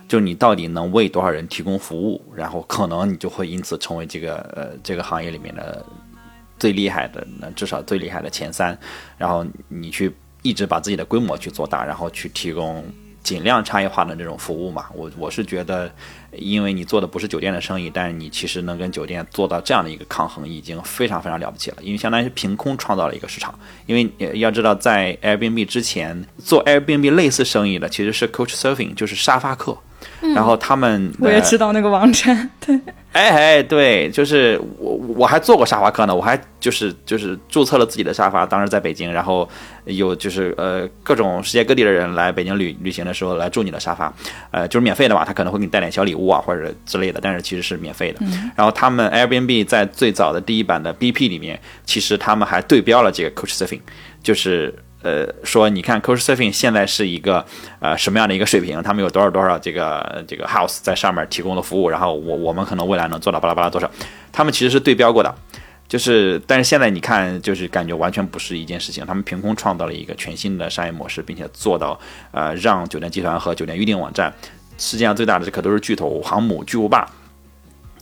就你到底能为多少人提供服务，然后可能你就会因此成为这个呃这个行业里面的最厉害的，那至少最厉害的前三，然后你去。一直把自己的规模去做大，然后去提供尽量差异化的这种服务嘛。我我是觉得，因为你做的不是酒店的生意，但是你其实能跟酒店做到这样的一个抗衡，已经非常非常了不起了。因为相当于凭空创造了一个市场。因为要知道，在 Airbnb 之前做 Airbnb 类似生意的其实是 Coach Surfing，就是沙发客。然后他们
我也知道那个网站，对。
哎哎，对，就是我我还做过沙发客呢，我还就是就是注册了自己的沙发，当时在北京，然后有就是呃各种世界各地的人来北京旅旅行的时候来住你的沙发，呃就是免费的嘛，他可能会给你带点小礼物啊或者之类的，但是其实是免费的。然后他们 Airbnb 在最早的第一版的 BP 里面，其实他们还对标了这个 Couchsurfing，就是。呃，说你看，Couchsurfing 现在是一个呃什么样的一个水平？他们有多少多少这个这个 house 在上面提供的服务？然后我我们可能未来能做到巴拉巴拉多少？他们其实是对标过的，就是但是现在你看，就是感觉完全不是一件事情。他们凭空创造了一个全新的商业模式，并且做到呃让酒店集团和酒店预订网站世界上最大的这可都是巨头航母巨无霸。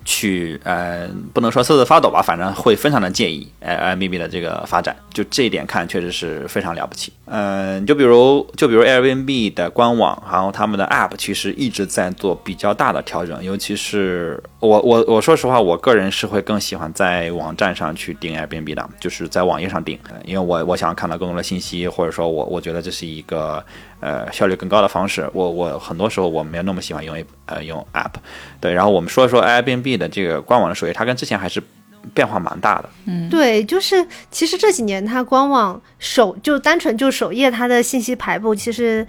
去呃，不能说瑟瑟发抖吧，反正会非常的介意呃，MBB 的这个发展。就这一点看，确实是非常了不起。嗯，就比如就比如 Airbnb 的官网，然后他们的 App 其实一直在做比较大的调整，尤其是我我我说实话，我个人是会更喜欢在网站上去订 Airbnb 的，就是在网页上订，因为我我想看到更多的信息，或者说我我觉得这是一个呃效率更高的方式。我我很多时候我没有那么喜欢用呃用 App。对，然后我们说一说 Airbnb 的这个官网的首页，它跟之前还是变化蛮大的。
嗯，
对，就是其实这几年它官网首就单纯就首页它的信息排布，其实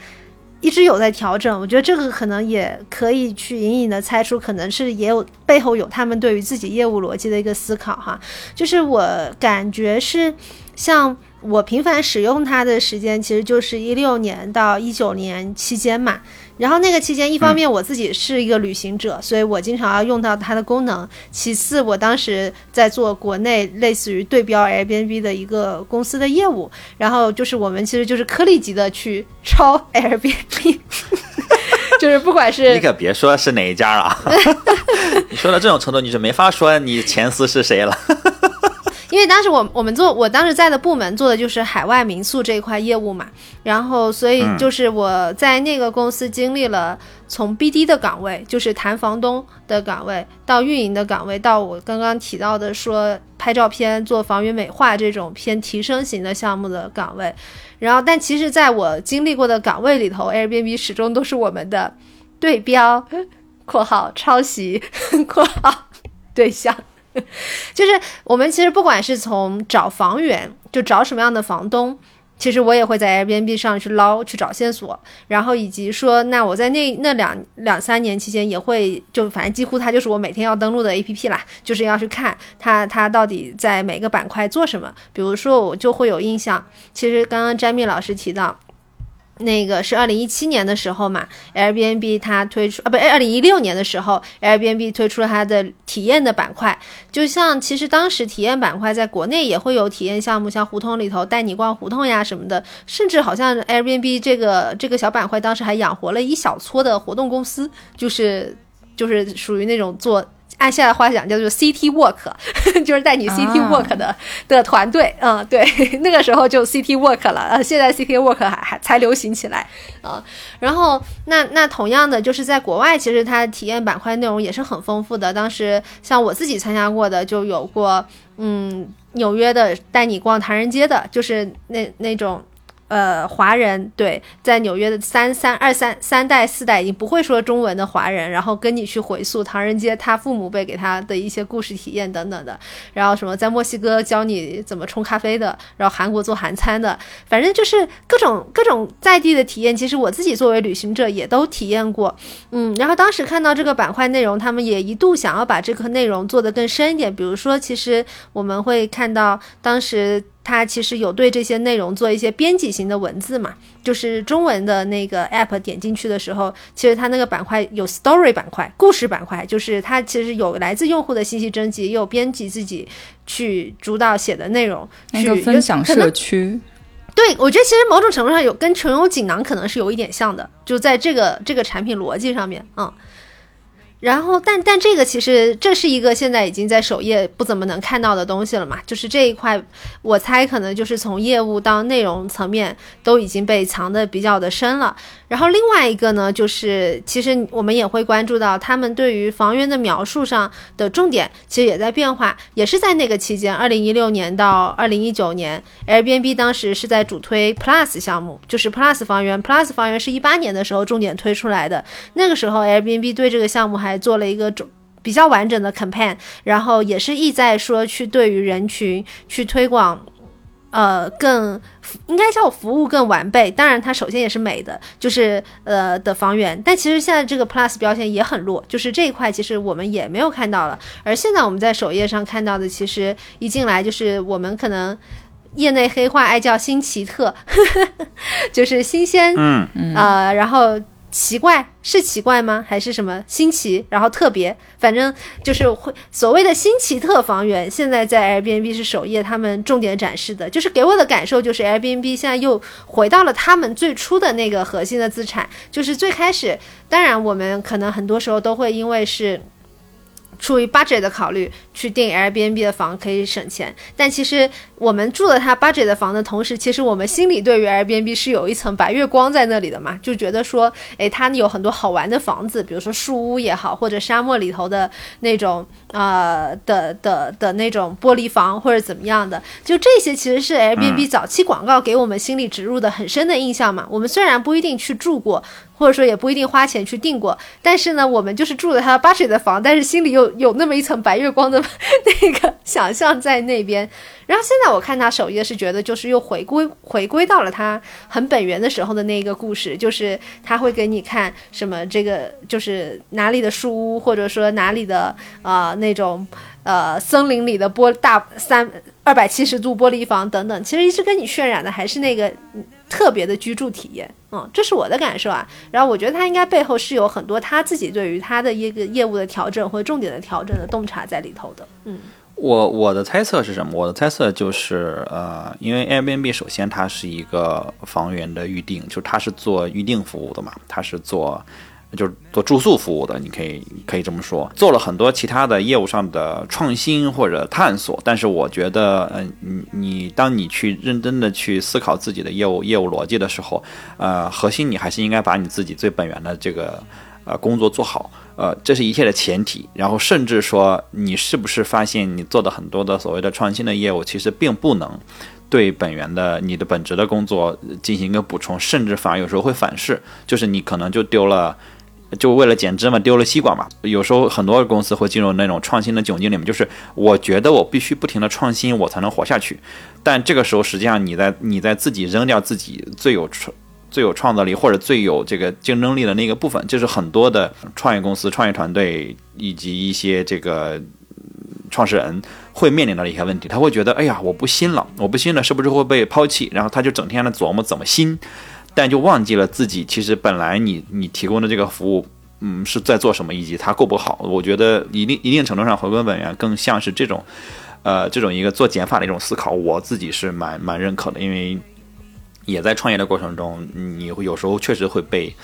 一直有在调整。我觉得这个可能也可以去隐隐的猜出，可能是也有背后有他们对于自己业务逻辑的一个思考哈。就是我感觉是像。我频繁使用它的时间其实就是一六年到一九年期间嘛，然后那个期间，一方面我自己是一个旅行者，所以我经常要用到它的功能；其次，我当时在做国内类似于对标 Airbnb 的一个公司的业务，然后就是我们其实就是颗粒级的去抄 Airbnb，就是不管是
你可别说是哪一家啊，你说到这种程度，你就没法说你前司是谁了。
因为当时我我们做我当时在的部门做的就是海外民宿这一块业务嘛，然后所以就是我在那个公司经历了从 BD 的岗位，就是谈房东的岗位，到运营的岗位，到我刚刚提到的说拍照片、做房源美化这种偏提升型的项目的岗位，然后但其实在我经历过的岗位里头，Airbnb 始终都是我们的对标（ 括号抄袭 括号 对象）。就是我们其实不管是从找房源，就找什么样的房东，其实我也会在 Airbnb 上去捞去找线索，然后以及说，那我在那那两两三年期间也会，就反正几乎它就是我每天要登录的 APP 啦，就是要去看它它到底在每个板块做什么。比如说我就会有印象，其实刚刚詹蜜老师提到。那个是二零一七年的时候嘛，Airbnb 它推出啊，不，二零一六年的时候，Airbnb 推出了它的体验的板块。就像其实当时体验板块在国内也会有体验项目，像胡同里头带你逛胡同呀什么的，甚至好像 Airbnb 这个这个小板块当时还养活了一小撮的活动公司，就是就是属于那种做。按现在话讲叫做 City Work，就是带你 City Work 的的团队，嗯，对，那个时候就 City Work 了，呃，现在 City Work 还还才流行起来，啊，然后那那同样的就是在国外，其实它体验板块内容也是很丰富的。当时像我自己参加过的就有过，嗯，纽约的带你逛唐人街的，就是那那种。呃，华人对，在纽约的三三二三三代四代已经不会说中文的华人，然后跟你去回溯唐人街他父母辈给他的一些故事体验等等的，然后什么在墨西哥教你怎么冲咖啡的，然后韩国做韩餐的，反正就是各种各种在地的体验。其实我自己作为旅行者也都体验过，嗯，然后当时看到这个板块内容，他们也一度想要把这个内容做得更深一点，比如说，其实我们会看到当时。它其实有对这些内容做一些编辑型的文字嘛，就是中文的那个 app 点进去的时候，其实它那个板块有 story 板块、故事板块，就是它其实有来自用户的信息征集，也有编辑自己去主导写的内容，
那个分享社区。
对，我觉得其实某种程度上有跟纯有锦囊可能是有一点像的，就在这个这个产品逻辑上面，嗯。然后，但但这个其实这是一个现在已经在首页不怎么能看到的东西了嘛？就是这一块，我猜可能就是从业务到内容层面都已经被藏的比较的深了。然后另外一个呢，就是其实我们也会关注到他们对于房源的描述上的重点，其实也在变化，也是在那个期间，二零一六年到二零一九年，Airbnb 当时是在主推 Plus 项目，就是 Plus 房源，Plus 房源是一八年的时候重点推出来的，那个时候 Airbnb 对这个项目还。做了一个比较完整的 campaign，然后也是意在说去对于人群去推广，呃，更应该叫服务更完备。当然，它首先也是美的，就是呃的房源。但其实现在这个 plus 标签也很弱，就是这一块其实我们也没有看到了。而现在我们在首页上看到的，其实一进来就是我们可能业内黑话爱叫新奇特，就是新鲜，
嗯
嗯，呃，然后。奇怪是奇怪吗？还是什么新奇？然后特别，反正就是会所谓的新奇特房源，现在在 Airbnb 是首页，他们重点展示的，就是给我的感受就是 Airbnb 现在又回到了他们最初的那个核心的资产，就是最开始，当然我们可能很多时候都会因为是。出于 budget 的考虑去订 Airbnb 的房可以省钱，但其实我们住了它 budget 的房的同时，其实我们心里对于 Airbnb 是有一层白月光在那里的嘛，就觉得说，诶，它有很多好玩的房子，比如说树屋也好，或者沙漠里头的那种呃的的的那种玻璃房或者怎么样的，就这些其实是 Airbnb 早期广告给我们心里植入的很深的印象嘛。我们虽然不一定去住过。或者说也不一定花钱去订过，但是呢，我们就是住了他 budget 的房，但是心里有有那么一层白月光的 那个想象在那边。然后现在我看他首页是觉得就是又回归回归到了他很本源的时候的那个故事，就是他会给你看什么这个就是哪里的树屋，或者说哪里的呃那种呃森林里的玻大三二百七十度玻璃房等等，其实一直跟你渲染的还是那个。特别的居住体验，嗯，这是我的感受啊。然后我觉得他应该背后是有很多他自己对于他的一个业务的调整或重点的调整的洞察在里头的。嗯，
我我的猜测是什么？我的猜测就是，呃，因为 Airbnb 首先它是一个房源的预定，就它是做预定服务的嘛，它是做。就是做住宿服务的，你可以可以这么说，做了很多其他的业务上的创新或者探索。但是我觉得，嗯，你你当你去认真的去思考自己的业务业务逻辑的时候，呃，核心你还是应该把你自己最本源的这个呃工作做好，呃，这是一切的前提。然后甚至说，你是不是发现你做的很多的所谓的创新的业务，其实并不能对本源的你的本职的工作进行一个补充，甚至反而有时候会反噬，就是你可能就丢了。就为了减脂嘛，丢了西瓜嘛。有时候很多公司会进入那种创新的窘境里面，就是我觉得我必须不停的创新，我才能活下去。但这个时候，实际上你在你在自己扔掉自己最有创最有创造力或者最有这个竞争力的那个部分，就是很多的创业公司、创业团队以及一些这个创始人会面临到的一些问题。他会觉得，哎呀，我不新了，我不新了，是不是会被抛弃？然后他就整天的琢磨怎么新。但就忘记了自己其实本来你你提供的这个服务，嗯，是在做什么，以及它够不好。我觉得一定一定程度上回归本源更像是这种，呃，这种一个做减法的一种思考。我自己是蛮蛮认可的，因为也在创业的过程中，你会有时候确实会被，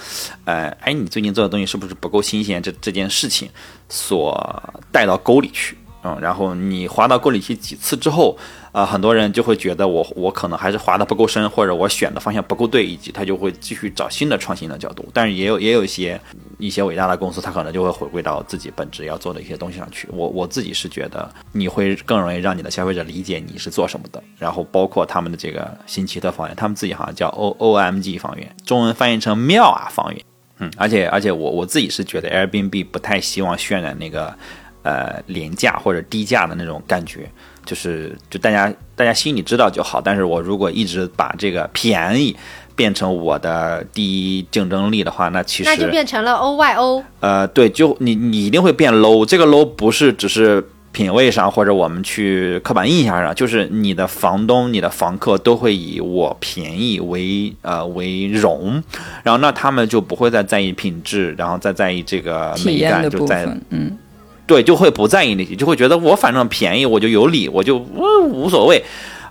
呃，哎，你最近做的东西是不是不够新鲜？这这件事情所带到沟里去，嗯，然后你滑到沟里去几次之后。啊，很多人就会觉得我我可能还是滑的不够深，或者我选的方向不够对，以及他就会继续找新的创新的角度。但是也有也有一些一些伟大的公司，他可能就会回归到自己本质要做的一些东西上去。我我自己是觉得你会更容易让你的消费者理解你是做什么的。然后包括他们的这个新奇特房源，他们自己好像叫 O O M G 房源，中文翻译成妙啊房源。嗯，而且而且我我自己是觉得 Airbnb 不太希望渲染那个呃廉价或者低价的那种感觉。就是，就大家大家心里知道就好。但是我如果一直把这个便宜变成我的第一竞争力的话，那其实
那就变成了 O Y O。
呃，对，就你你一定会变 low。这个 low 不是只是品味上或者我们去刻板印象上，就是你的房东、你的房客都会以我便宜为呃为荣，然后那他们就不会再在意品质，然后再在意这个美感，就在
嗯。
对，就会不在意那些，就会觉得我反正便宜，我就有理，我就无所谓。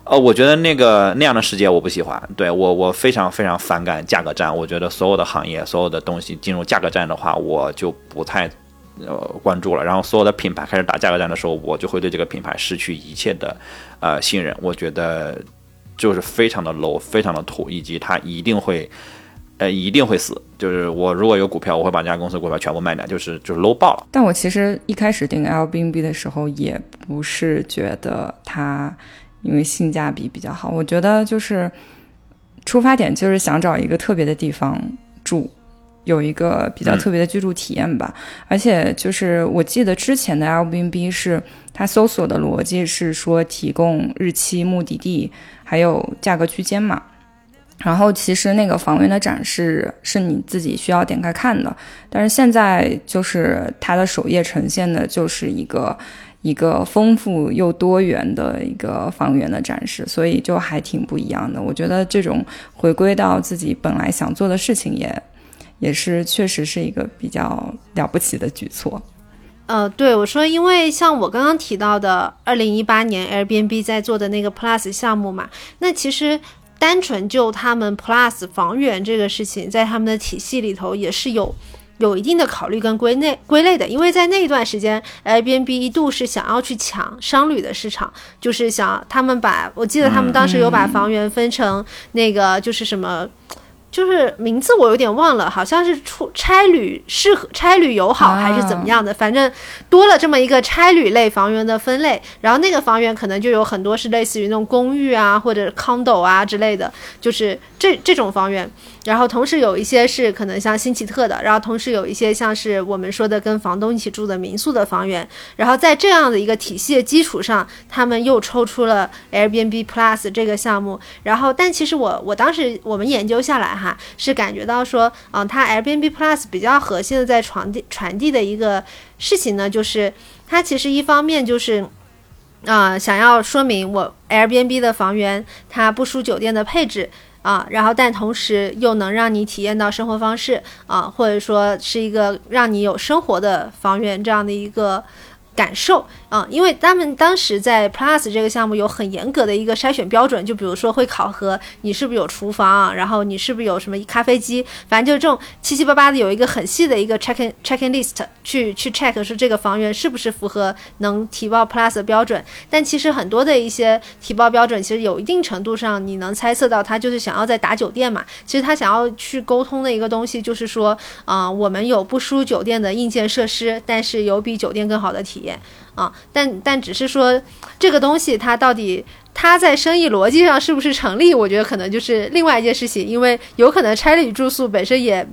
呃，我觉得那个那样的世界我不喜欢。对我，我非常非常反感价格战。我觉得所有的行业，所有的东西进入价格战的话，我就不太呃关注了。然后所有的品牌开始打价格战的时候，我就会对这个品牌失去一切的呃信任。我觉得就是非常的 low，非常的土，以及它一定会。呃，一定会死。就是我如果有股票，我会把这家公司股票全部卖掉，就是就是 low 爆了。
但我其实一开始定 Airbnb 的时候，也不是觉得它因为性价比比较好。我觉得就是出发点就是想找一个特别的地方住，有一个比较特别的居住体验吧。而且就是我记得之前的 Airbnb 是它搜索的逻辑是说提供日期、目的地还有价格区间嘛。然后其实那个房源的展示是你自己需要点开看的，但是现在就是它的首页呈现的就是一个一个丰富又多元的一个房源的展示，所以就还挺不一样的。我觉得这种回归到自己本来想做的事情，也也是确实是一个比较了不起的举措。
呃，对我说，因为像我刚刚提到的，二零一八年 Airbnb 在做的那个 Plus 项目嘛，那其实。单纯就他们 Plus 房源这个事情，在他们的体系里头也是有有一定的考虑跟归类归类的，因为在那一段时间，Airbnb 一度是想要去抢商旅的市场，就是想他们把我记得他们当时有把房源分成那个就是什么。就是名字我有点忘了，好像是出差旅适合差旅友好还是怎么样的，反正多了这么一个差旅类房源的分类，然后那个房源可能就有很多是类似于那种公寓啊或者 condo 啊之类的，就是这这种房源。然后同时有一些是可能像新奇特的，然后同时有一些像是我们说的跟房东一起住的民宿的房源，然后在这样的一个体系的基础上，他们又抽出了 Airbnb Plus 这个项目。然后，但其实我我当时我们研究下来哈，哈是感觉到说，嗯，它 Airbnb Plus 比较核心的在传递传递的一个事情呢，就是它其实一方面就是，啊，想要说明我 Airbnb 的房源它不输酒店的配置。啊，然后但同时又能让你体验到生活方式啊，或者说是一个让你有生活的房源这样的一个。感受啊，因为他们当时在 Plus 这个项目有很严格的一个筛选标准，就比如说会考核你是不是有厨房，然后你是不是有什么咖啡机，反正就是这种七七八八的有一个很细的一个 check in check in list 去去 check 说这个房源是不是符合能提报 Plus 的标准。但其实很多的一些提报标准，其实有一定程度上你能猜测到他就是想要在打酒店嘛。其实他想要去沟通的一个东西就是说，啊，我们有不输酒店的硬件设施，但是有比酒店更好的体验。啊，但但只是说这个东西它到底它在生意逻辑上是不是成立？我觉得可能就是另外一件事情，因为有可能差旅住宿本身也。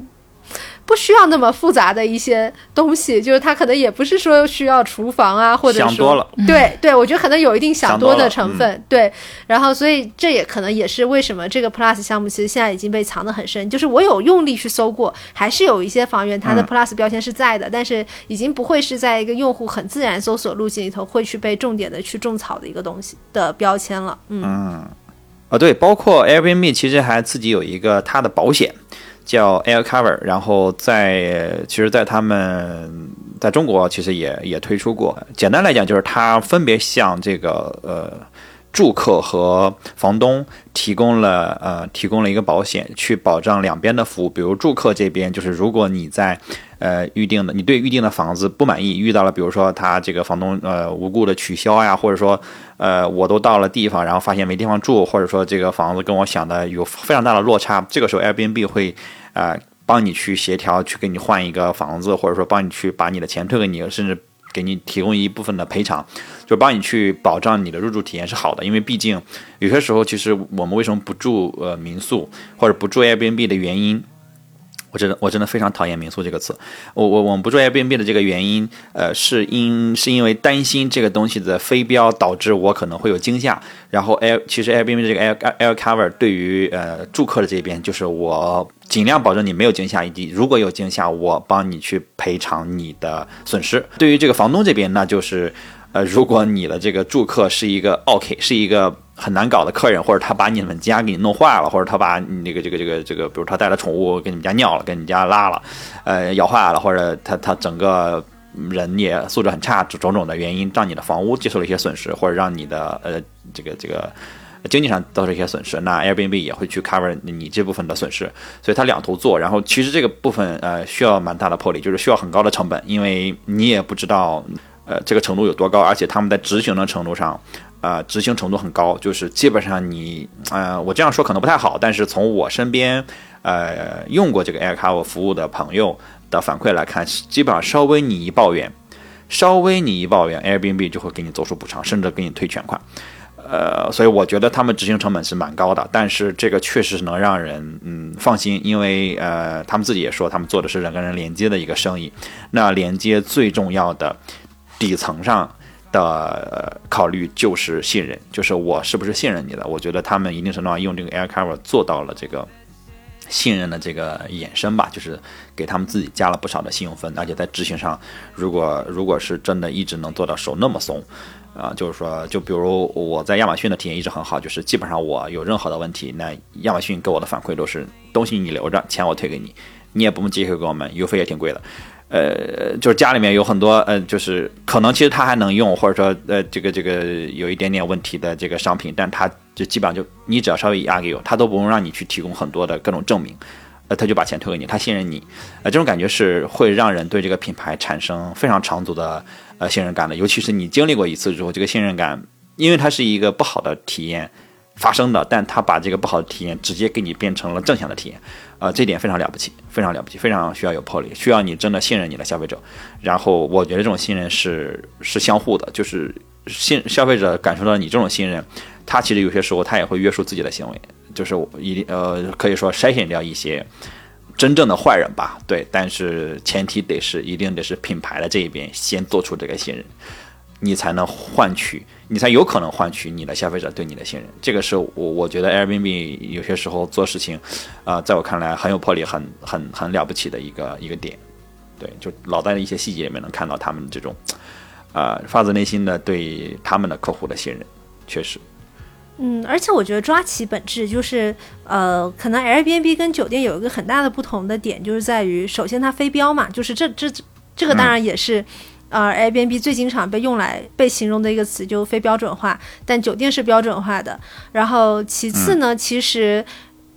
不需要那么复杂的一些东西，就是它可能也不是说需要厨房啊，或者说
想多了，
对对，我觉得可能有一定想
多
的成分，对。然后，所以这也可能也是为什么这个 Plus 项目其实现在已经被藏得很深，就是我有用力去搜过，还是有一些房源它的 Plus 标签是在的，但是已经不会是在一个用户很自然搜索路径里头会去被重点的去种草的一个东西的标签了。嗯，
啊，对，包括 Airbnb 其实还自己有一个它的保险。叫 Air Cover，然后在其实，在他们在中国其实也也推出过。简单来讲，就是它分别向这个呃住客和房东提供了呃提供了一个保险，去保障两边的服务。比如住客这边，就是如果你在呃预定的你对预定的房子不满意，遇到了比如说他这个房东呃无故的取消呀，或者说呃我都到了地方，然后发现没地方住，或者说这个房子跟我想的有非常大的落差，这个时候 Airbnb 会。啊，帮你去协调，去给你换一个房子，或者说帮你去把你的钱退给你，甚至给你提供一部分的赔偿，就帮你去保障你的入住体验是好的。因为毕竟有些时候，其实我们为什么不住呃民宿或者不住 Airbnb 的原因。我真的我真的非常讨厌民宿这个词。我我我们不做 Airbnb 的这个原因，呃，是因是因为担心这个东西的飞镖导致我可能会有惊吓。然后 Air 其实 Airbnb 这个 Air Air Cover 对于呃住客的这边，就是我尽量保证你没有惊吓，以及如果有惊吓，我帮你去赔偿你的损失。对于这个房东这边，那就是呃，如果你的这个住客是一个 OK，是一个。很难搞的客人，或者他把你们家给你弄坏了，或者他把你那个这个这个这个，比如他带了宠物给你们家尿了，给你们家拉了，呃，咬坏了，或者他他整个人也素质很差，种种的原因让你的房屋接受了一些损失，或者让你的呃这个这个经济上遭受一些损失，那 Airbnb 也会去 cover 你这部分的损失，所以他两头做，然后其实这个部分呃需要蛮大的魄力，就是需要很高的成本，因为你也不知道呃这个程度有多高，而且他们在执行的程度上。呃，执行程度很高，就是基本上你，呃，我这样说可能不太好，但是从我身边，呃，用过这个 AirCover 服务的朋友的反馈来看，基本上稍微你一抱怨，稍微你一抱怨，Airbnb 就会给你做出补偿，甚至给你退全款。呃，所以我觉得他们执行成本是蛮高的，但是这个确实能让人嗯放心，因为呃，他们自己也说，他们做的是人跟人连接的一个生意，那连接最重要的底层上。的考虑就是信任，就是我是不是信任你的？我觉得他们一定程度上用这个 Air Cover 做到了这个信任的这个衍生吧，就是给他们自己加了不少的信用分，而且在执行上，如果如果是真的一直能做到手那么松，啊，就是说，就比如我在亚马逊的体验一直很好，就是基本上我有任何的问题，那亚马逊给我的反馈都是东西你留着，钱我退给你，你也不用寄回给我们，邮费也挺贵的。呃，就是家里面有很多呃，就是可能其实他还能用，或者说呃，这个这个有一点点问题的这个商品，但他就基本上就你只要稍微压给我，他都不用让你去提供很多的各种证明，呃，他就把钱退给你，他信任你，呃，这种感觉是会让人对这个品牌产生非常长足的呃信任感的，尤其是你经历过一次之后，这个信任感，因为它是一个不好的体验发生的，但他把这个不好的体验直接给你变成了正向的体验，呃，这点非常了不起，非常了不起，非常需要有魄力，需要你真的信任你的消费者，然后我觉得这种信任是是相互的，就是信消费者感受到你这种信任，他其实有些时候他也会约束自己的行为。就是一定呃，可以说筛选掉一些真正的坏人吧，对，但是前提得是一定得是品牌的这一边先做出这个信任，你才能换取，你才有可能换取你的消费者对你的信任。这个是我我觉得 Airbnb 有些时候做事情，啊，在我看来很有魄力，很很很了不起的一个一个点，对，就老在一些细节里面能看到他们这种，啊，发自内心的对他们的客户的信任，确实。
嗯，而且我觉得抓起本质就是，呃，可能 Airbnb 跟酒店有一个很大的不同的点，就是在于，首先它非标嘛，就是这这这个当然也是，呃，Airbnb 最经常被用来被形容的一个词，就非标准化。但酒店是标准化的。然后其次呢，其实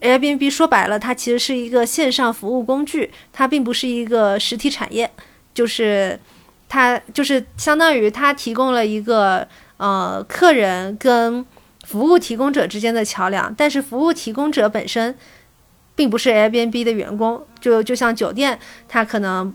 Airbnb 说白了，它其实是一个线上服务工具，它并不是一个实体产业，就是它就是相当于它提供了一个呃客人跟服务提供者之间的桥梁，但是服务提供者本身并不是 Airbnb 的员工，就就像酒店，他可能。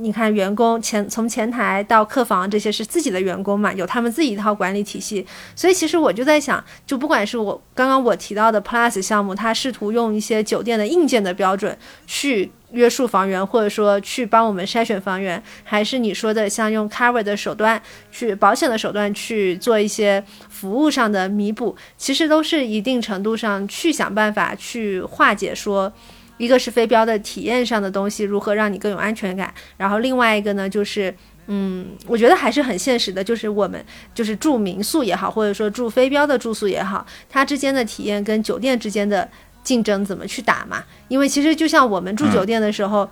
你看，员工前从前台到客房，这些是自己的员工嘛，有他们自己一套管理体系。所以其实我就在想，就不管是我刚刚我提到的 Plus 项目，它试图用一些酒店的硬件的标准去约束房源，或者说去帮我们筛选房源，还是你说的像用 Cover 的手段去保险的手段去做一些服务上的弥补，其实都是一定程度上去想办法去化解说。一个是飞镖的体验上的东西，如何让你更有安全感？然后另外一个呢，就是，嗯，我觉得还是很现实的，就是我们就是住民宿也好，或者说住飞镖的住宿也好，它之间的体验跟酒店之间的竞争怎么去打嘛？因为其实就像我们住酒店的时候，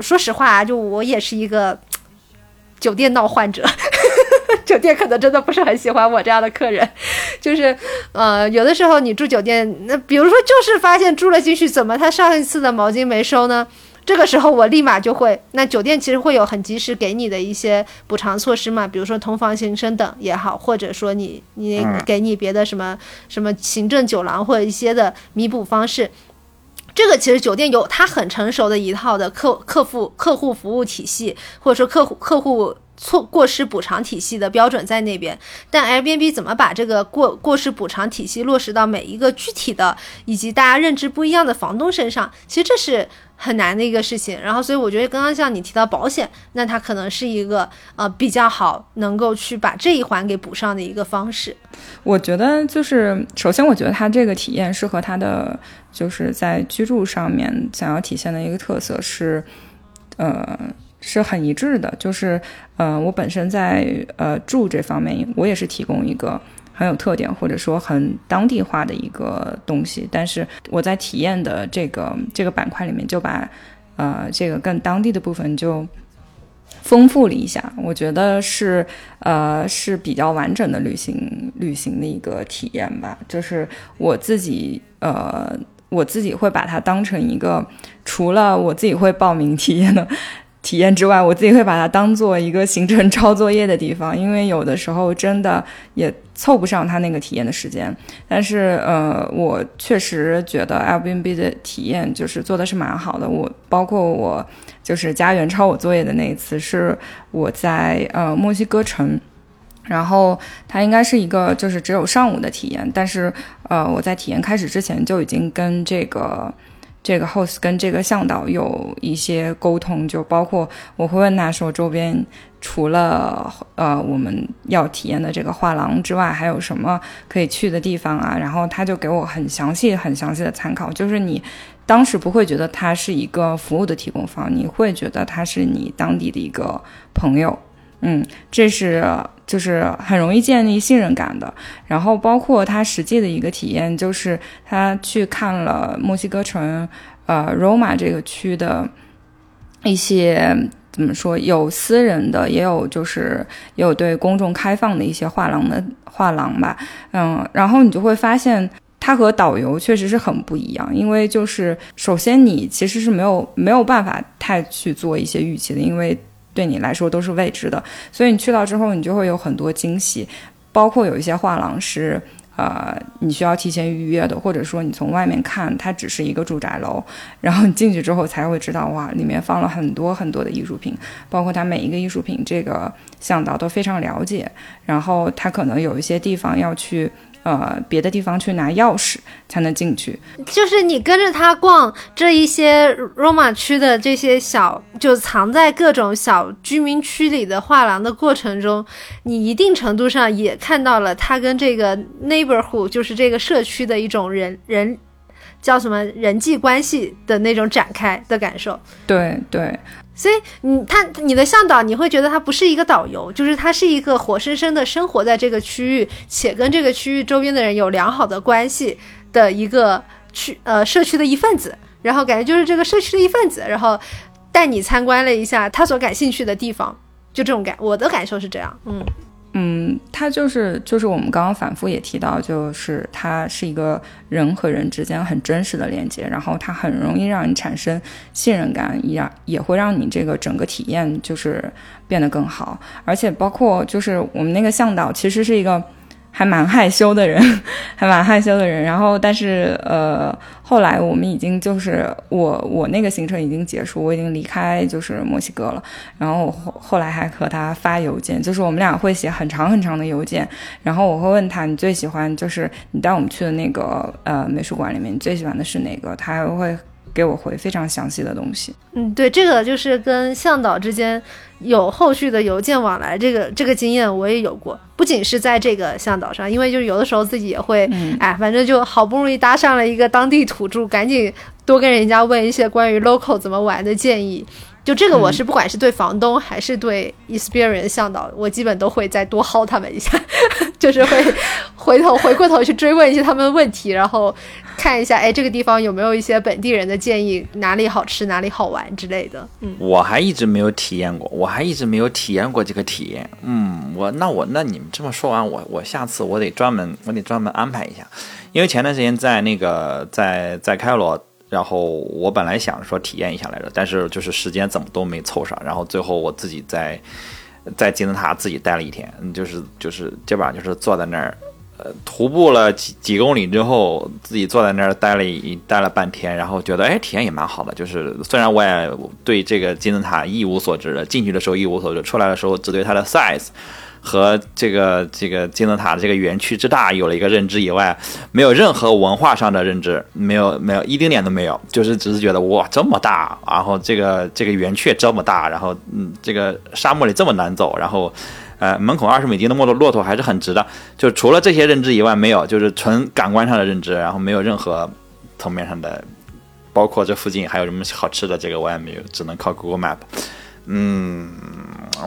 说实话啊，就我也是一个酒店闹患者。酒店可能真的不是很喜欢我这样的客人，就是，呃，有的时候你住酒店，那比如说就是发现住了进去，怎么他上一次的毛巾没收呢？这个时候我立马就会，那酒店其实会有很及时给你的一些补偿措施嘛，比如说同房行生等也好，或者说你你给你别的什么什么行政酒廊或者一些的弥补方式，这个其实酒店有它很成熟的一套的客客户客户服务体系，或者说客户客户。错过失补偿体系的标准在那边，但 Airbnb 怎么把这个过过失补偿体系落实到每一个具体的以及大家认知不一样的房东身上？其实这是很难的一个事情。然后，所以我觉得刚刚像你提到保险，那它可能是一个呃比较好能够去把这一环给补上的一个方式。
我觉得就是，首先我觉得它这个体验是和它的就是在居住上面想要体现的一个特色是，呃。是很一致的，就是，呃，我本身在呃住这方面，我也是提供一个很有特点或者说很当地化的一个东西，但是我在体验的这个这个板块里面，就把呃这个更当地的部分就丰富了一下，我觉得是呃是比较完整的旅行旅行的一个体验吧，就是我自己呃我自己会把它当成一个除了我自己会报名体验的。体验之外，我自己会把它当做一个行程抄作业的地方，因为有的时候真的也凑不上他那个体验的时间。但是，呃，我确实觉得 Airbnb 的体验就是做的是蛮好的。我包括我就是家园抄我作业的那一次，是我在呃墨西哥城，然后它应该是一个就是只有上午的体验，但是呃我在体验开始之前就已经跟这个。这个 host 跟这个向导有一些沟通，就包括我会问他说，周边除了呃我们要体验的这个画廊之外，还有什么可以去的地方啊？然后他就给我很详细、很详细的参考，就是你当时不会觉得他是一个服务的提供方，你会觉得他是你当地的一个朋友。嗯，这是就是很容易建立信任感的。然后包括他实际的一个体验，就是他去看了墨西哥城，呃，Roma 这个区的一些怎么说，有私人的，也有就是也有对公众开放的一些画廊的画廊吧。嗯，然后你就会发现。他和导游确实是很不一样，因为就是首先你其实是没有没有办法太去做一些预期的，因为对你来说都是未知的，所以你去到之后，你就会有很多惊喜，包括有一些画廊是。呃，你需要提前预约的，或者说你从外面看，它只是一个住宅楼，然后你进去之后才会知道，哇，里面放了很多很多的艺术品，包括它每一个艺术品，这个向导都非常了解，然后他可能有一些地方要去。呃，别的地方去拿钥匙才能进去，
就是你跟着他逛这一些罗马区的这些小，就藏在各种小居民区里的画廊的过程中，你一定程度上也看到了他跟这个 neighborhood，就是这个社区的一种人人叫什么人际关系的那种展开的感受。
对对。
所以你他你的向导，你会觉得他不是一个导游，就是他是一个活生生的生活在这个区域，且跟这个区域周边的人有良好的关系的一个区呃社区的一份子，然后感觉就是这个社区的一份子，然后带你参观了一下他所感兴趣的地方，就这种感，我的感受是这样，嗯。
嗯，它就是就是我们刚刚反复也提到，就是它是一个人和人之间很真实的连接，然后它很容易让你产生信任感，一样也会让你这个整个体验就是变得更好，而且包括就是我们那个向导其实是一个。还蛮害羞的人，还蛮害羞的人。然后，但是呃，后来我们已经就是我我那个行程已经结束，我已经离开就是墨西哥了。然后后后来还和他发邮件，就是我们俩会写很长很长的邮件。然后我会问他，你最喜欢就是你带我们去的那个呃美术馆里面，你最喜欢的是哪个？他还会给我回非常详细的东西。
嗯，对，这个就是跟向导之间。有后续的邮件往来，这个这个经验我也有过，不仅是在这个向导上，因为就是有的时候自己也会，哎，反正就好不容易搭上了一个当地土著，赶紧多跟人家问一些关于 local 怎么玩的建议。就这个，我是不管是对房东还是对 experience 向导，我基本都会再多薅他们一下，就是会 回头回过头去追问一些他们的问题，然后看一下，哎，这个地方有没有一些本地人的建议，哪里好吃，哪里好玩之类的。嗯，
我还一直没有体验过，我还一直没有体验过这个体验。嗯，我那我那你们这么说完，我我下次我得专门我得专门安排一下，因为前段时间在那个在在开罗。然后我本来想说体验一下来着，但是就是时间怎么都没凑上。然后最后我自己在在金字塔自己待了一天，就是就是基本上就是坐在那儿，呃，徒步了几几公里之后，自己坐在那儿待了一待了半天，然后觉得哎，体验也蛮好的。就是虽然我也对这个金字塔一无所知，进去的时候一无所知，出来的时候只对它的 size。和这个这个金字塔的这个园区之大有了一个认知以外，没有任何文化上的认知，没有没有一丁点都没有，就是只是觉得哇这么大，然后这个这个园区这么大，然后嗯这个沙漠里这么难走，然后呃门口二十美金的骆驼骆驼还是很值的，就除了这些认知以外没有，就是纯感官上的认知，然后没有任何层面上的，包括这附近还有什么好吃的，这个我也没有，只能靠 Google Map，嗯。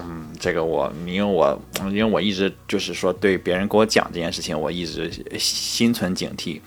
嗯，这个我，因为我，因为我一直就是说对别人给我讲这件事情，我一直心存警惕。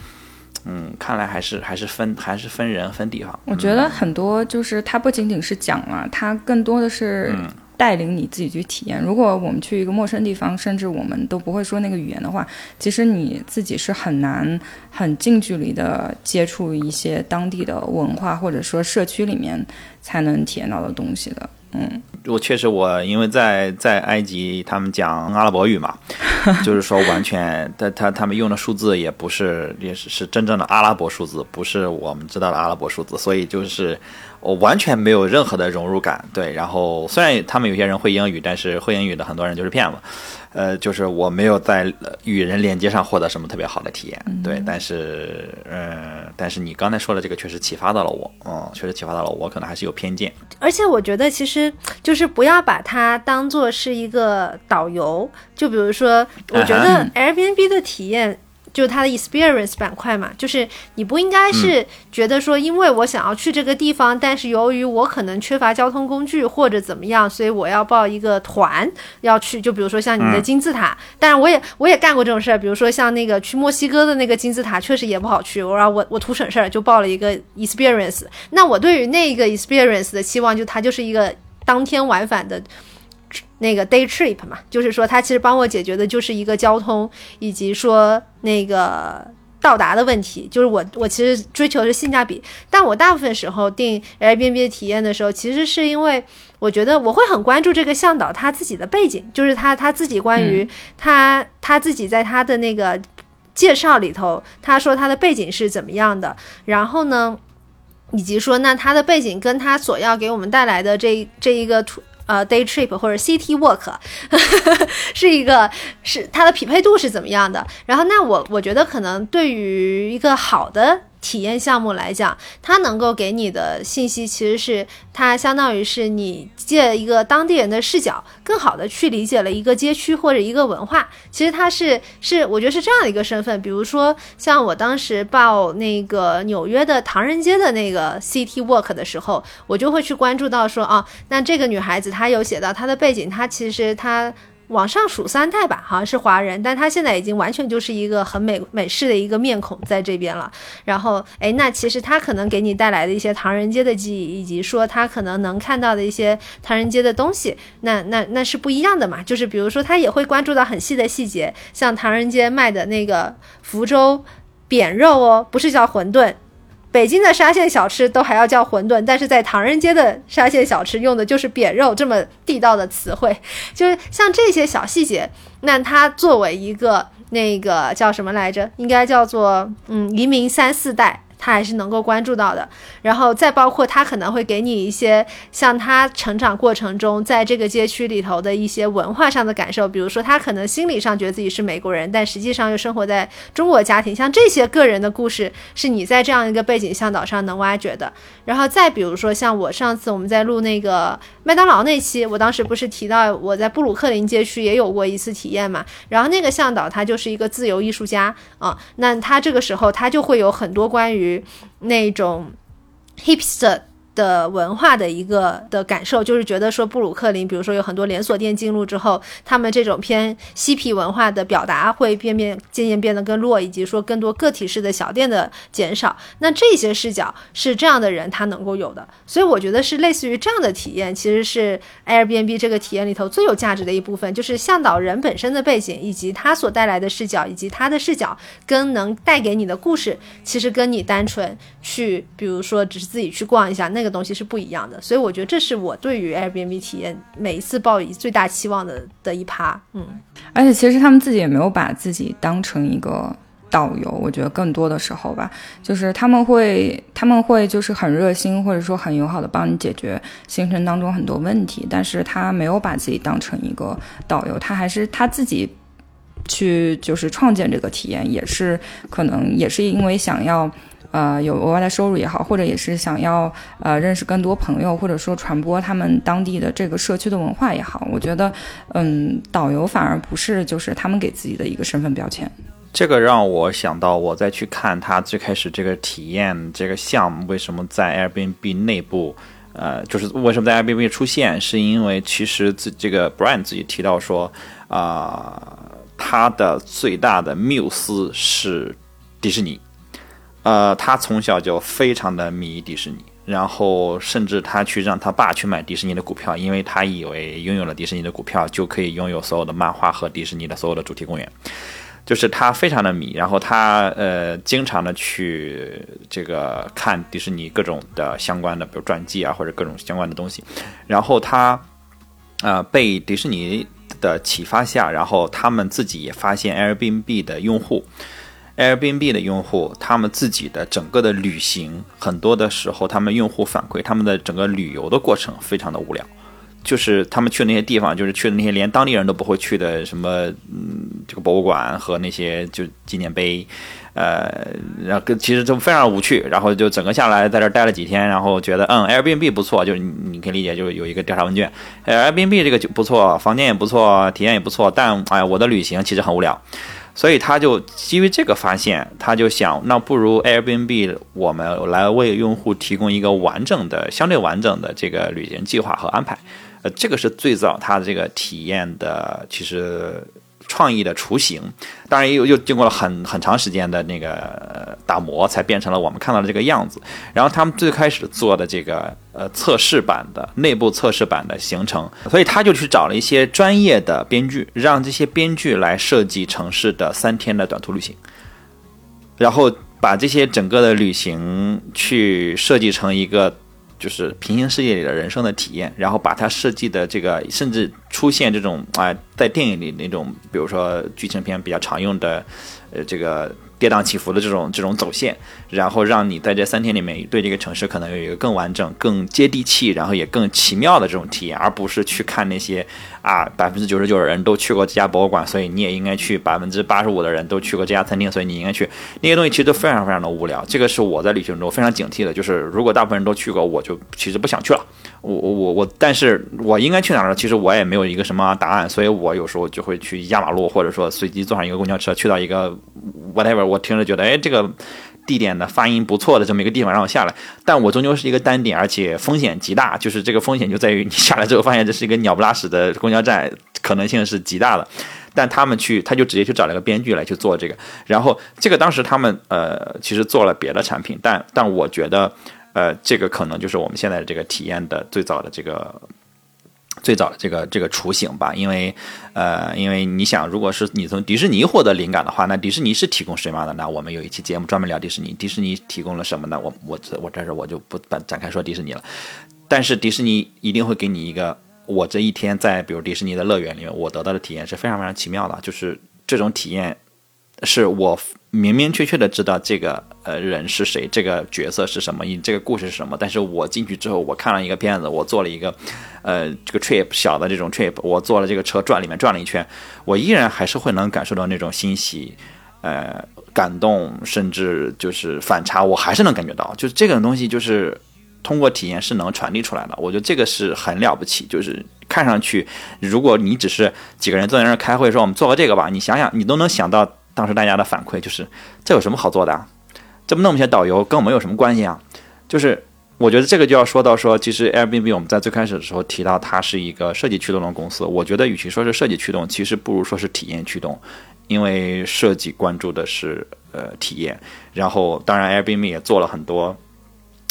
嗯，看来还是还是分还是分人分地方。
我觉得很多就是它不仅仅是讲了，它更多的是带领你自己去体验。如果我们去一个陌生地方，甚至我们都不会说那个语言的话，其实你自己是很难很近距离的接触一些当地的文化，或者说社区里面才能体验到的东西的。嗯，
我确实，我因为在在埃及，他们讲阿拉伯语嘛，就是说完全，他他他们用的数字也不是，也是是真正的阿拉伯数字，不是我们知道的阿拉伯数字，所以就是我完全没有任何的融入感。对，然后虽然他们有些人会英语，但是会英语的很多人就是骗子。呃，就是我没有在与人连接上获得什么特别好的体验，对，但是，呃，但是你刚才说的这个确实启发到了我，嗯，确实启发到了我，可能还是有偏见。
而且我觉得，其实就是不要把它当做是一个导游，就比如说，我觉得 Airbnb 的体验。就是它的 experience 板块嘛，就是你不应该是觉得说，因为我想要去这个地方，但是由于我可能缺乏交通工具或者怎么样，所以我要报一个团要去。就比如说像你的金字塔，但是我也我也干过这种事儿，比如说像那个去墨西哥的那个金字塔，确实也不好去。我说我我图省事儿，就报了一个 experience。那我对于那个 experience 的期望，就它就是一个当天往返的。那个 day trip 嘛，就是说他其实帮我解决的就是一个交通，以及说那个到达的问题，就是我我其实追求的是性价比，但我大部分时候订 Airbnb 的体验的时候，其实是因为我觉得我会很关注这个向导他自己的背景，就是他他自己关于他、他自己在他的那个介绍里头，他说他的背景是怎么样的，然后呢，以及说那他的背景跟他所要给我们带来的这这一个图。呃，day trip 或者 city walk 是一个是它的匹配度是怎么样的？然后，那我我觉得可能对于一个好的体验项目来讲，它能够给你的信息其实是它相当于是你借一个当地人的视角，更好的去理解了一个街区或者一个文化。其实它是是我觉得是这样的一个身份。比如说像我当时报那个纽约的唐人街的那个 city walk 的时候，我就会去关注到说啊，那这个女孩子她有写到她的背景，她其实她。往上数三代吧，好像是华人，但他现在已经完全就是一个很美美式的一个面孔在这边了。然后，哎，那其实他可能给你带来的一些唐人街的记忆，以及说他可能能看到的一些唐人街的东西，那那那是不一样的嘛。就是比如说，他也会关注到很细的细节，像唐人街卖的那个福州扁肉哦，不是叫馄饨。北京的沙县小吃都还要叫馄饨，但是在唐人街的沙县小吃用的就是扁肉这么地道的词汇，就是像这些小细节，那它作为一个那个叫什么来着？应该叫做嗯移民三四代。他还是能够关注到的，然后再包括他可能会给你一些像他成长过程中在这个街区里头的一些文化上的感受，比如说他可能心理上觉得自己是美国人，但实际上又生活在中国家庭，像这些个人的故事是你在这样一个背景向导上能挖掘的。然后再比如说像我上次我们在录那个麦当劳那期，我当时不是提到我在布鲁克林街区也有过一次体验嘛，然后那个向导他就是一个自由艺术家啊，那他这个时候他就会有很多关于。那种 hipster。的文化的一个的感受，就是觉得说布鲁克林，比如说有很多连锁店进入之后，他们这种偏嬉皮文化的表达会变变渐渐变得更弱，以及说更多个体式的小店的减少。那这些视角是这样的人他能够有的，所以我觉得是类似于这样的体验，其实是 Airbnb 这个体验里头最有价值的一部分，就是向导人本身的背景，以及他所带来的视角，以及他的视角跟能带给你的故事，其实跟你单纯去，比如说只是自己去逛一下那。这个东西是不一样的，所以我觉得这是我对于 Airbnb 体验每一次抱以最大期望的的一趴。嗯，
而且其实他们自己也没有把自己当成一个导游，我觉得更多的时候吧，就是他们会他们会就是很热心或者说很友好的帮你解决行程当中很多问题，但是他没有把自己当成一个导游，他还是他自己去就是创建这个体验，也是可能也是因为想要。呃，有额外的收入也好，或者也是想要呃认识更多朋友，或者说传播他们当地的这个社区的文化也好，我觉得，嗯，导游反而不是就是他们给自己的一个身份标签。
这个让我想到，我再去看他最开始这个体验这个项目为什么在 Airbnb 内部，呃，就是为什么在 Airbnb 出现，是因为其实自这个 Brian 自己提到说，啊，他的最大的缪斯是迪士尼。呃，他从小就非常的迷迪士尼，然后甚至他去让他爸去买迪士尼的股票，因为他以为拥有了迪士尼的股票就可以拥有所有的漫画和迪士尼的所有的主题公园，就是他非常的迷，然后他呃经常的去这个看迪士尼各种的相关的，比如传记啊或者各种相关的东西，然后他呃被迪士尼的启发下，然后他们自己也发现 Airbnb 的用户。Airbnb 的用户，他们自己的整个的旅行，很多的时候，他们用户反馈，他们的整个旅游的过程非常的无聊，就是他们去的那些地方，就是去的那些连当地人都不会去的什么，嗯，这个博物馆和那些就纪念碑，呃，然后其实都非常无趣，然后就整个下来在这待了几天，然后觉得嗯，Airbnb 不错，就是你可以理解，就是有一个调查问卷，Airbnb 这个就不错，房间也不错，体验也不错，但哎，我的旅行其实很无聊。所以他就基于这个发现，他就想，那不如 Airbnb 我们来为用户提供一个完整的、相对完整的这个旅行计划和安排。呃，这个是最早他的这个体验的，其实。创意的雏形，当然又又经过了很很长时间的那个打磨，才变成了我们看到的这个样子。然后他们最开始做的这个呃测试版的内部测试版的形成，所以他就去找了一些专业的编剧，让这些编剧来设计城市的三天的短途旅行。然后把这些整个的旅行去设计成一个就是平行世界里的人生的体验，然后把它设计的这个甚至出现这种啊、在电影里那种，比如说剧情片比较常用的，呃，这个跌宕起伏的这种这种走线，然后让你在这三天里面对这个城市可能有一个更完整、更接地气，然后也更奇妙的这种体验，而不是去看那些啊百分之九十九的人都去过这家博物馆，所以你也应该去；百分之八十五的人都去过这家餐厅，所以你应该去。那些东西其实都非常非常的无聊。这个是我在旅行中非常警惕的，就是如果大部分人都去过，我就其实不想去了。我我我我，但是我应该去哪儿呢？其实我也没有一个什么答案，所以我有时候就会去压马路，或者说随机坐上一个公交车，去到一个 whatever，我听着觉得哎这个地点的发音不错的这么一个地方，让我下来。但我终究是一个单点，而且风险极大，就是这个风险就在于你下来之后发现这是一个鸟不拉屎的公交站，可能性是极大的。但他们去，他就直接去找了个编剧来去做这个，然后这个当时他们呃其实做了别的产品，但但我觉得呃这个可能就是我们现在这个体验的最早的这个最早的这个这个雏形吧，因为呃因为你想，如果是你从迪士尼获得灵感的话，那迪士尼是提供什么的？那我们有一期节目专门聊迪士尼，迪士尼提供了什么呢？我我我这儿我就不展展开说迪士尼了，但是迪士尼一定会给你一个。我这一天在比如迪士尼的乐园里面，我得到的体验是非常非常奇妙的，就是这种体验是我明明确确的知道这个呃人是谁，这个角色是什么，这个故事是什么，但是我进去之后，我看了一个片子，我做了一个呃这个 trip 小的这种 trip，我坐了这个车转里面转了一圈，我依然还是会能感受到那种欣喜。呃，感动，甚至就是反差，我还是能感觉到，就是这个东西，就是通过体验是能传递出来的。我觉得这个是很了不起，就是看上去，如果你只是几个人坐在那儿开会，说我们做个这个吧，你想想，你都能想到当时大家的反馈，就是这有什么好做的啊？这么那么些导游跟我们有什么关系啊？就是我觉得这个就要说到说，其实 Airbnb 我们在最开始的时候提到它是一个设计驱动的公司，我觉得与其说是设计驱动，其实不如说是体验驱动。因为设计关注的是呃体验，然后当然 Airbnb 也做了很多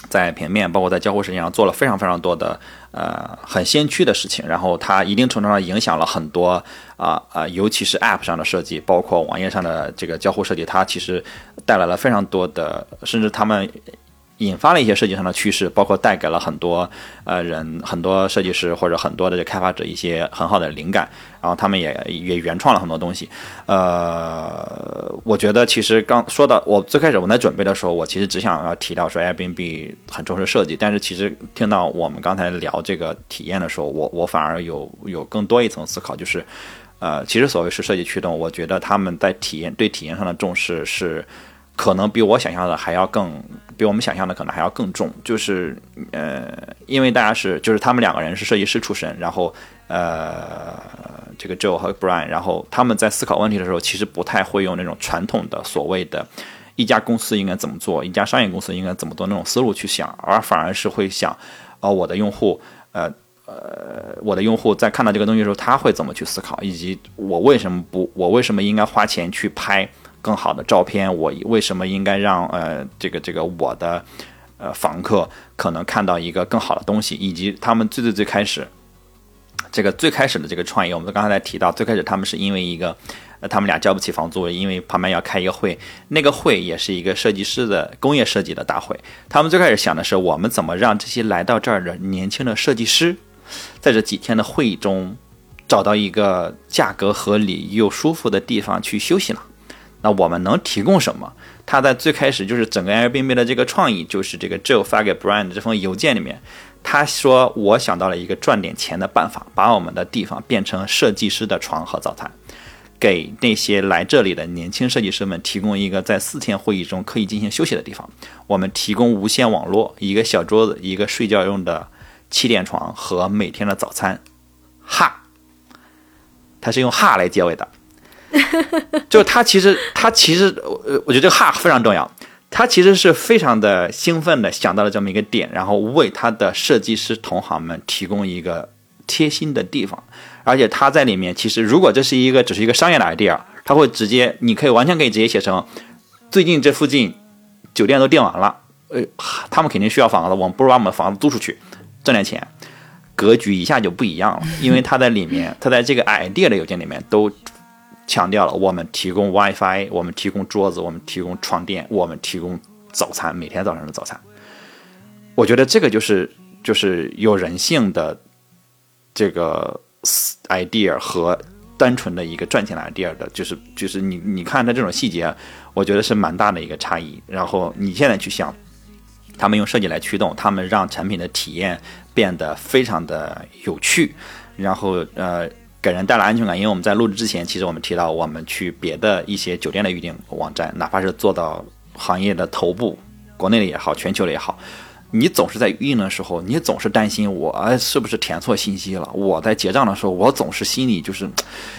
在平面，包括在交互实际上做了非常非常多的呃很先驱的事情，然后它一定程度上影响了很多啊啊、尤其是 App 上的设计，包括网页上的这个交互设计，它其实带来了非常多的，甚至他们。引发了一些设计上的趋势，包括带给了很多呃人、很多设计师或者很多的开发者一些很好的灵感，然后他们也也原创了很多东西。呃，我觉得其实刚说到我最开始我在准备的时候，我其实只想要提到说 Airbnb 很重视设计，但是其实听到我们刚才聊这个体验的时候，我我反而有有更多一层思考，就是呃，其实所谓是设计驱动，我觉得他们在体验对体验上的重视是。可能比我想象的还要更，比我们想象的可能还要更重。就是呃，因为大家是，就是他们两个人是设计师出身，然后呃，这个 Joe 和 Brian，然后他们在思考问题的时候，其实不太会用那种传统的所谓的，一家公司应该怎么做，一家商业公司应该怎么做那种思路去想，而反而是会想，哦，我的用户，呃呃，我的用户在看到这个东西的时候，他会怎么去思考，以及我为什么不，我为什么应该花钱去拍。更好的照片，我为什么应该让呃这个这个我的呃房客可能看到一个更好的东西，以及他们最最最开始这个最开始的这个创业，我们刚才提到，最开始他们是因为一个呃他们俩交不起房租，因为旁边要开一个会，那个会也是一个设计师的工业设计的大会，他们最开始想的是我们怎么让这些来到这儿的年轻的设计师，在这几天的会议中找到一个价格合理又舒服的地方去休息了？那我们能提供什么？他在最开始就是整个 Airbnb 的这个创意，就是这个 Joe 发给 Brian 的这封邮件里面，他说我想到了一个赚点钱的办法，把我们的地方变成设计师的床和早餐，给那些来这里的年轻设计师们提供一个在四天会议中可以进行休息的地方。我们提供无线网络，一个小桌子，一个睡觉用的气垫床和每天的早餐。哈，他是用哈来结尾的。就他其实他其实呃，我觉得这个哈非常重要。他其实是非常的兴奋的想到了这么一个点，然后为他的设计师同行们提供一个贴心的地方。而且他在里面，其实如果这是一个只是一个商业的 idea，他会直接，你可以完全可以直接写成，最近这附近酒店都订完了，呃，他们肯定需要房子，我们不如把我们的房子租出去，赚点钱，格局一下就不一样了。因为他在里面，他在这个 idea 的邮件里面都。强调了我们提供 WiFi，我们提供桌子，我们提供床垫，我们提供早餐，每天早上的早餐。我觉得这个就是就是有人性的这个 idea 和单纯的一个赚钱的 idea 的，就是就是你你看它这种细节，我觉得是蛮大的一个差异。然后你现在去想，他们用设计来驱动，他们让产品的体验变得非常的有趣，然后呃给人带来安全感。因为我们在录制之前，其实我们提到我们去别的一些酒店的预订网站，哪怕是做到行业的头部，国内的也好，全球的也好。你总是在预订的时候，你总是担心我是不是填错信息了。我在结账的时候，我总是心里就是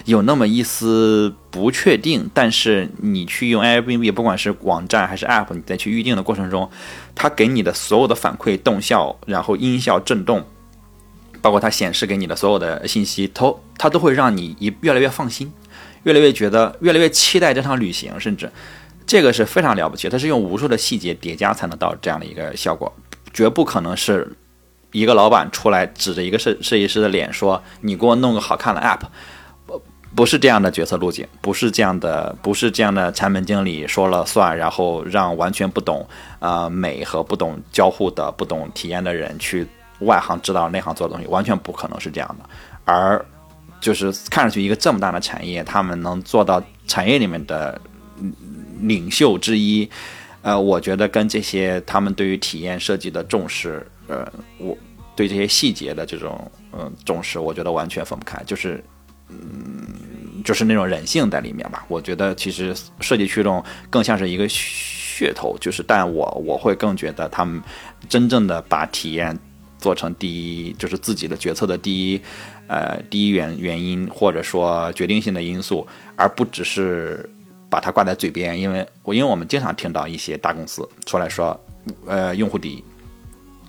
有那么一丝不确定。但是你去用 Airbnb，不管是网站还是 App，你在去预订的过程中，它给你的所有的反馈、动效，然后音效震动，包括它显示给你的所有的信息，都它都会让你一越来越放心，越来越觉得越来越期待这趟旅行，甚至这个是非常了不起。它是用无数的细节叠加才能到这样的一个效果。绝不可能是一个老板出来指着一个设设计师的脸说：“你给我弄个好看的 app。”不，不是这样的决策路径，不是这样的，不是这样的产品经理说了算，然后让完全不懂啊美和不懂交互的、不懂体验的人去外行指导内行做的东西，完全不可能是这样的。而就是看上去一个这么大的产业，他们能做到产业里面的领袖之一。呃，我觉得跟这些他们对于体验设计的重视，呃，我对这些细节的这种嗯重视，我觉得完全分不开，就是嗯，就是那种人性在里面吧。我觉得其实设计驱动更像是一个噱头，就是但我我会更觉得他们真正的把体验做成第一，就是自己的决策的第一呃第一原原因或者说决定性的因素，而不只是。把它挂在嘴边，因为我因为我们经常听到一些大公司出来说，呃，用户第一，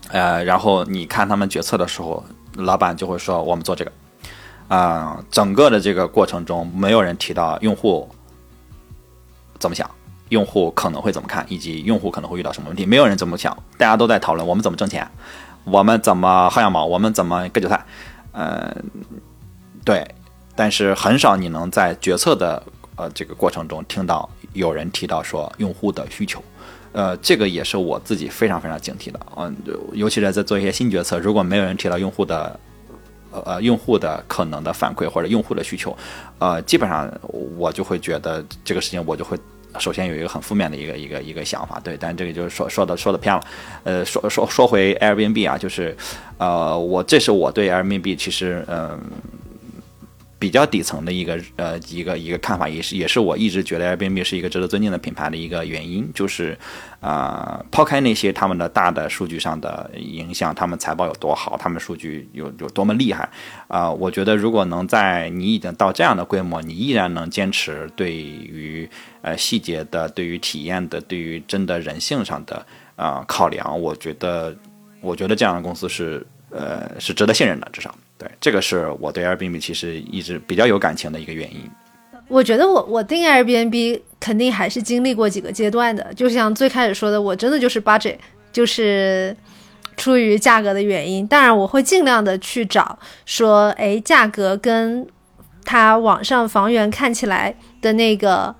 呃，然后你看他们决策的时候，老板就会说我们做这个，啊，整个的这个过程中没有人提到用户怎么想，用户可能会怎么看，以及用户可能会遇到什么问题，没有人这么想，大家都在讨论我们怎么挣钱，我们怎么薅羊毛，我们怎么割韭菜，呃，对，但是很少你能在决策的。呃，这个过程中听到有人提到说用户的需求，呃，这个也是我自己非常非常警惕的。嗯，尤其是在做一些新决策，如果没有人提到用户的，呃，用户的可能的反馈或者用户的需求，呃，基本上我就会觉得这个事情我就会首先有一个很负面的一个一个一个想法。对，但这个就是说说的说的偏了。呃，说说说回 Airbnb 啊，就是，呃，我这是我对 Airbnb 其实嗯。比较底层的一个呃一个一个看法，也是也是我一直觉得 Airbnb 是一个值得尊敬的品牌的一个原因，就是啊抛开那些他们的大的数据上的影响，他们财报有多好，他们数据有有多么厉害啊，我觉得如果能在你已经到这样的规模，你依然能坚持对于呃细节的、对于体验的、对于真的人性上的啊考量，我觉得我觉得这样的公司是呃是值得信任的，至少。这个是我对 Airbnb 其实一直比较有感情的一个原因。
我觉得我我订 Airbnb 肯定还是经历过几个阶段的，就像最开始说的，我真的就是 budget，就是出于价格的原因。当然，我会尽量的去找说，哎，价格跟它网上房源看起来的那个。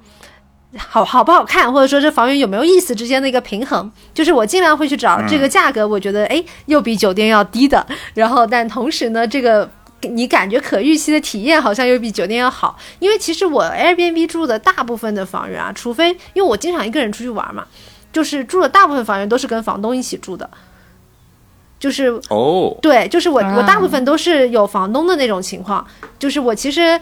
好好不好看，或者说这房源有没有意思之间的一个平衡，就是我尽量会去找这个价格，我觉得哎又比酒店要低的，然后但同时呢，这个你感觉可预期的体验好像又比酒店要好，因为其实我 Airbnb 住的大部分的房源啊，除非因为我经常一个人出去玩嘛，就是住的大部分房源都是跟房东一起住的，就是
哦，
对，就是我我大部分都是有房东的那种情况，就是我其实。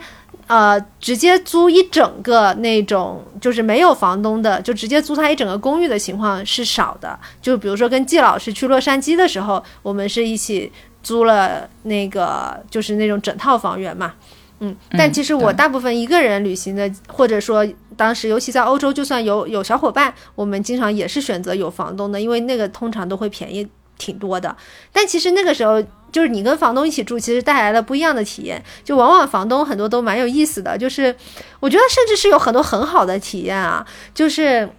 呃，直接租一整个那种就是没有房东的，就直接租他一整个公寓的情况是少的。就比如说跟季老师去洛杉矶的时候，我们是一起租了那个就是那种整套房源嘛。嗯，但其实我大部分一个人旅行的，或者说当时尤其在欧洲，就算有有小伙伴，我们经常也是选择有房东的，因为那个通常都会便宜挺多的。但其实那个时候。就是你跟房东一起住，其实带来了不一样的体验。就往往房东很多都蛮有意思的，就是我觉得甚至是有很多很好的体验啊。就是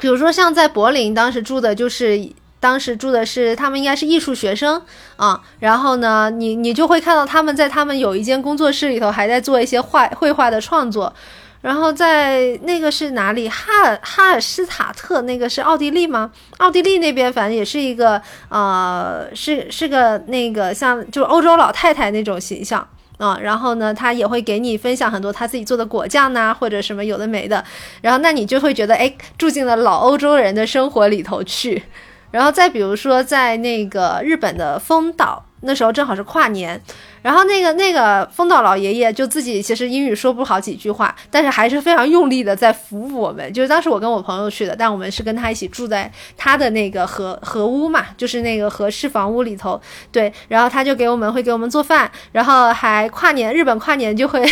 比如说像在柏林，当时住的就是当时住的是他们应该是艺术学生啊。然后呢，你你就会看到他们在他们有一间工作室里头还在做一些画绘画的创作。然后在那个是哪里？哈尔哈尔施塔特那个是奥地利吗？奥地利那边反正也是一个呃，是是个那个像就是欧洲老太太那种形象。啊、然后呢，他也会给你分享很多他自己做的果酱呐，或者什么有的没的，然后那你就会觉得，哎，住进了老欧洲人的生活里头去。然后再比如说，在那个日本的丰岛，那时候正好是跨年，然后那个那个丰岛老爷爷就自己其实英语说不好几句话，但是还是非常用力的在服务我们。就是当时我跟我朋友去的，但我们是跟他一起住在他的那个和和屋嘛，就是那个和式房屋里头。对，然后他就给我们会给我们做饭，然后还跨年，日本跨年就会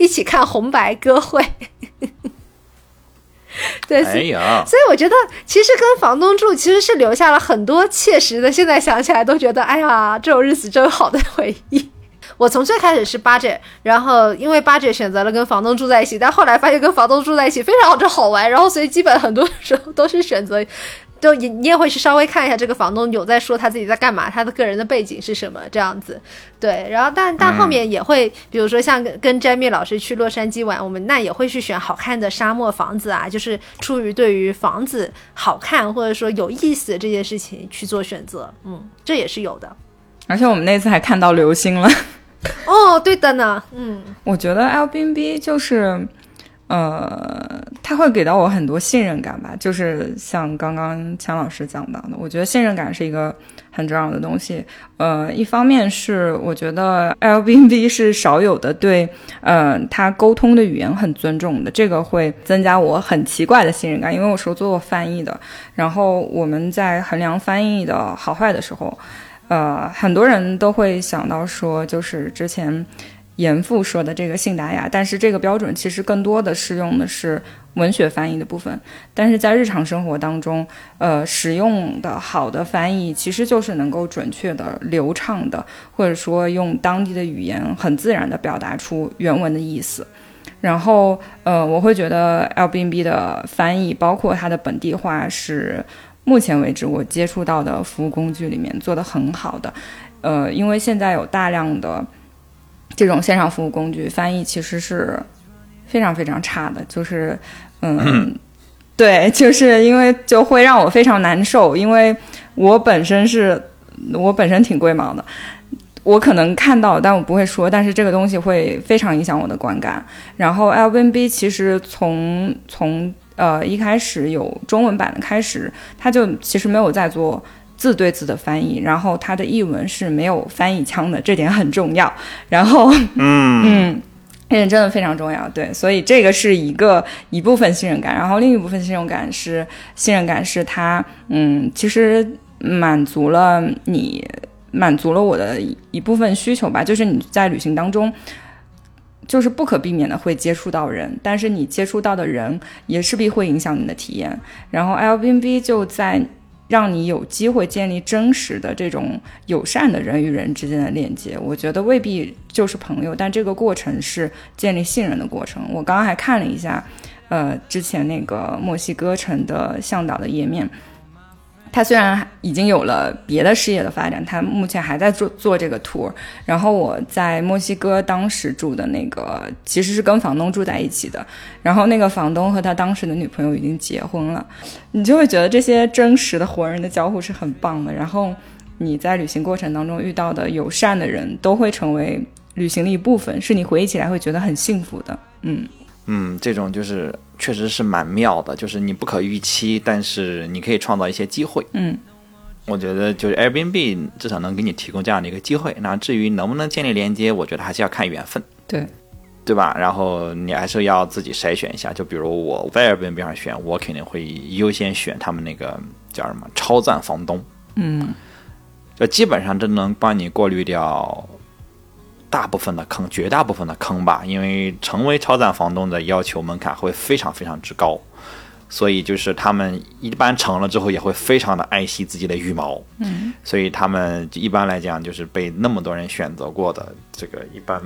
一起看红白歌会。对，所以，所以我觉得，其实跟房东住其实是留下了很多切实的，现在想起来都觉得，哎呀，这种日子真好的回忆。我从最开始是 budget，然后因为 budget 选择了跟房东住在一起，但后来发现跟房东住在一起非常之好玩，然后所以基本很多时候都是选择，就你你也会去稍微看一下这个房东有在说他自己在干嘛，他的个人的背景是什么这样子。对，然后但但后面也会，比如说像跟跟 Jamie 老师去洛杉矶玩，我们那也会去选好看的沙漠房子啊，就是出于对于房子好看或者说有意思这件事情去做选择，嗯，这也是有的。
而且我们那次还看到流星了。
哦，对的呢，嗯，
我觉得 Airbnb 就是，呃，它会给到我很多信任感吧，就是像刚刚强老师讲到的，我觉得信任感是一个很重要的东西。呃，一方面是我觉得 Airbnb 是少有的对，呃，他沟通的语言很尊重的，这个会增加我很奇怪的信任感，因为我是做过翻译的，然后我们在衡量翻译的好坏的时候。呃，很多人都会想到说，就是之前严复说的这个信达雅，但是这个标准其实更多的是用的是文学翻译的部分，但是在日常生活当中，呃，使用的好的翻译其实就是能够准确的、流畅的，或者说用当地的语言很自然的表达出原文的意思。然后，呃，我会觉得 Airbnb 的翻译，包括它的本地化是。目前为止，我接触到的服务工具里面做的很好的，呃，因为现在有大量的这种线上服务工具，翻译其实是非常非常差的，就是，嗯，对，就是因为就会让我非常难受，因为我本身是我本身挺龟毛的，我可能看到，但我不会说，但是这个东西会非常影响我的观感。然后 Airbnb 其实从从呃，一开始有中文版的开始，他就其实没有在做字对字的翻译，然后它的译文是没有翻译腔的，这点很重要。然后，
嗯
嗯，这点真的非常重要，对，所以这个是一个一部分信任感，然后另一部分信任感是信任感是它，嗯，其实满足了你，满足了我的一部分需求吧，就是你在旅行当中。就是不可避免的会接触到人，但是你接触到的人也势必会影响你的体验。然后 Airbnb 就在让你有机会建立真实的这种友善的人与人之间的链接。我觉得未必就是朋友，但这个过程是建立信任的过程。我刚刚还看了一下，呃，之前那个墨西哥城的向导的页面。他虽然已经有了别的事业的发展，他目前还在做做这个 tour。然后我在墨西哥当时住的那个其实是跟房东住在一起的，然后那个房东和他当时的女朋友已经结婚了，你就会觉得这些真实的活人的交互是很棒的。然后你在旅行过程当中遇到的友善的人都会成为旅行的一部分，是你回忆起来会觉得很幸福的。嗯。
嗯，这种就是确实是蛮妙的，就是你不可预期，但是你可以创造一些机会。
嗯，
我觉得就是 Airbnb 至少能给你提供这样的一个机会。那至于能不能建立连接，我觉得还是要看缘分，
对，
对吧？然后你还是要自己筛选一下。就比如我在 Airbnb 上选，我肯定会优先选他们那个叫什么超赞房东。
嗯，
就基本上都能帮你过滤掉。大部分的坑，绝大部分的坑吧，因为成为超赞房东的要求门槛会非常非常之高，所以就是他们一般成了之后也会非常的爱惜自己的羽毛，
嗯，
所以他们一般来讲就是被那么多人选择过的，这个一般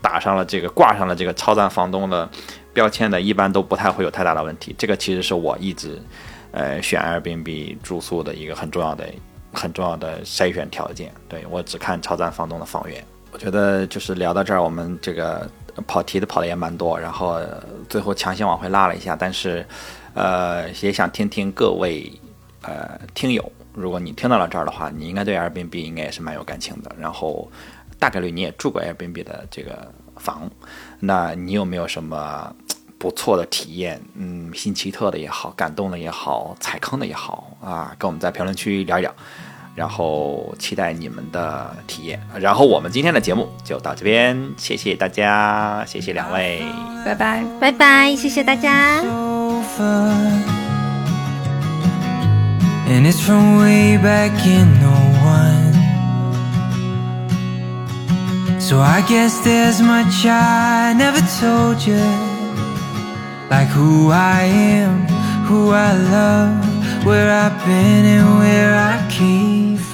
打上了这个挂上了这个超赞房东的标签的，一般都不太会有太大的问题。这个其实是我一直呃选 Airbnb 住宿的一个很重要的很重要的筛选条件。对我只看超赞房东的房源。我觉得就是聊到这儿，我们这个跑题的跑的也蛮多，然后最后强行往回拉了一下，但是呃也想听听各位呃听友，如果你听到了这儿的话，你应该对 Airbnb 应该也是蛮有感情的，然后大概率你也住过 Airbnb 的这个房，那你有没有什么不错的体验？嗯，新奇特的也好，感动的也好，踩坑的也好啊，跟我们在评论区聊一聊。然后期待你们的体验。然后我们今天的节目就到这边，谢谢大家，谢谢两位。
拜拜。
拜拜，谢谢大家。
And it's from way back in 01. So I guess there's much I never told you. Like who I am, who I love, where I've been and where I came from.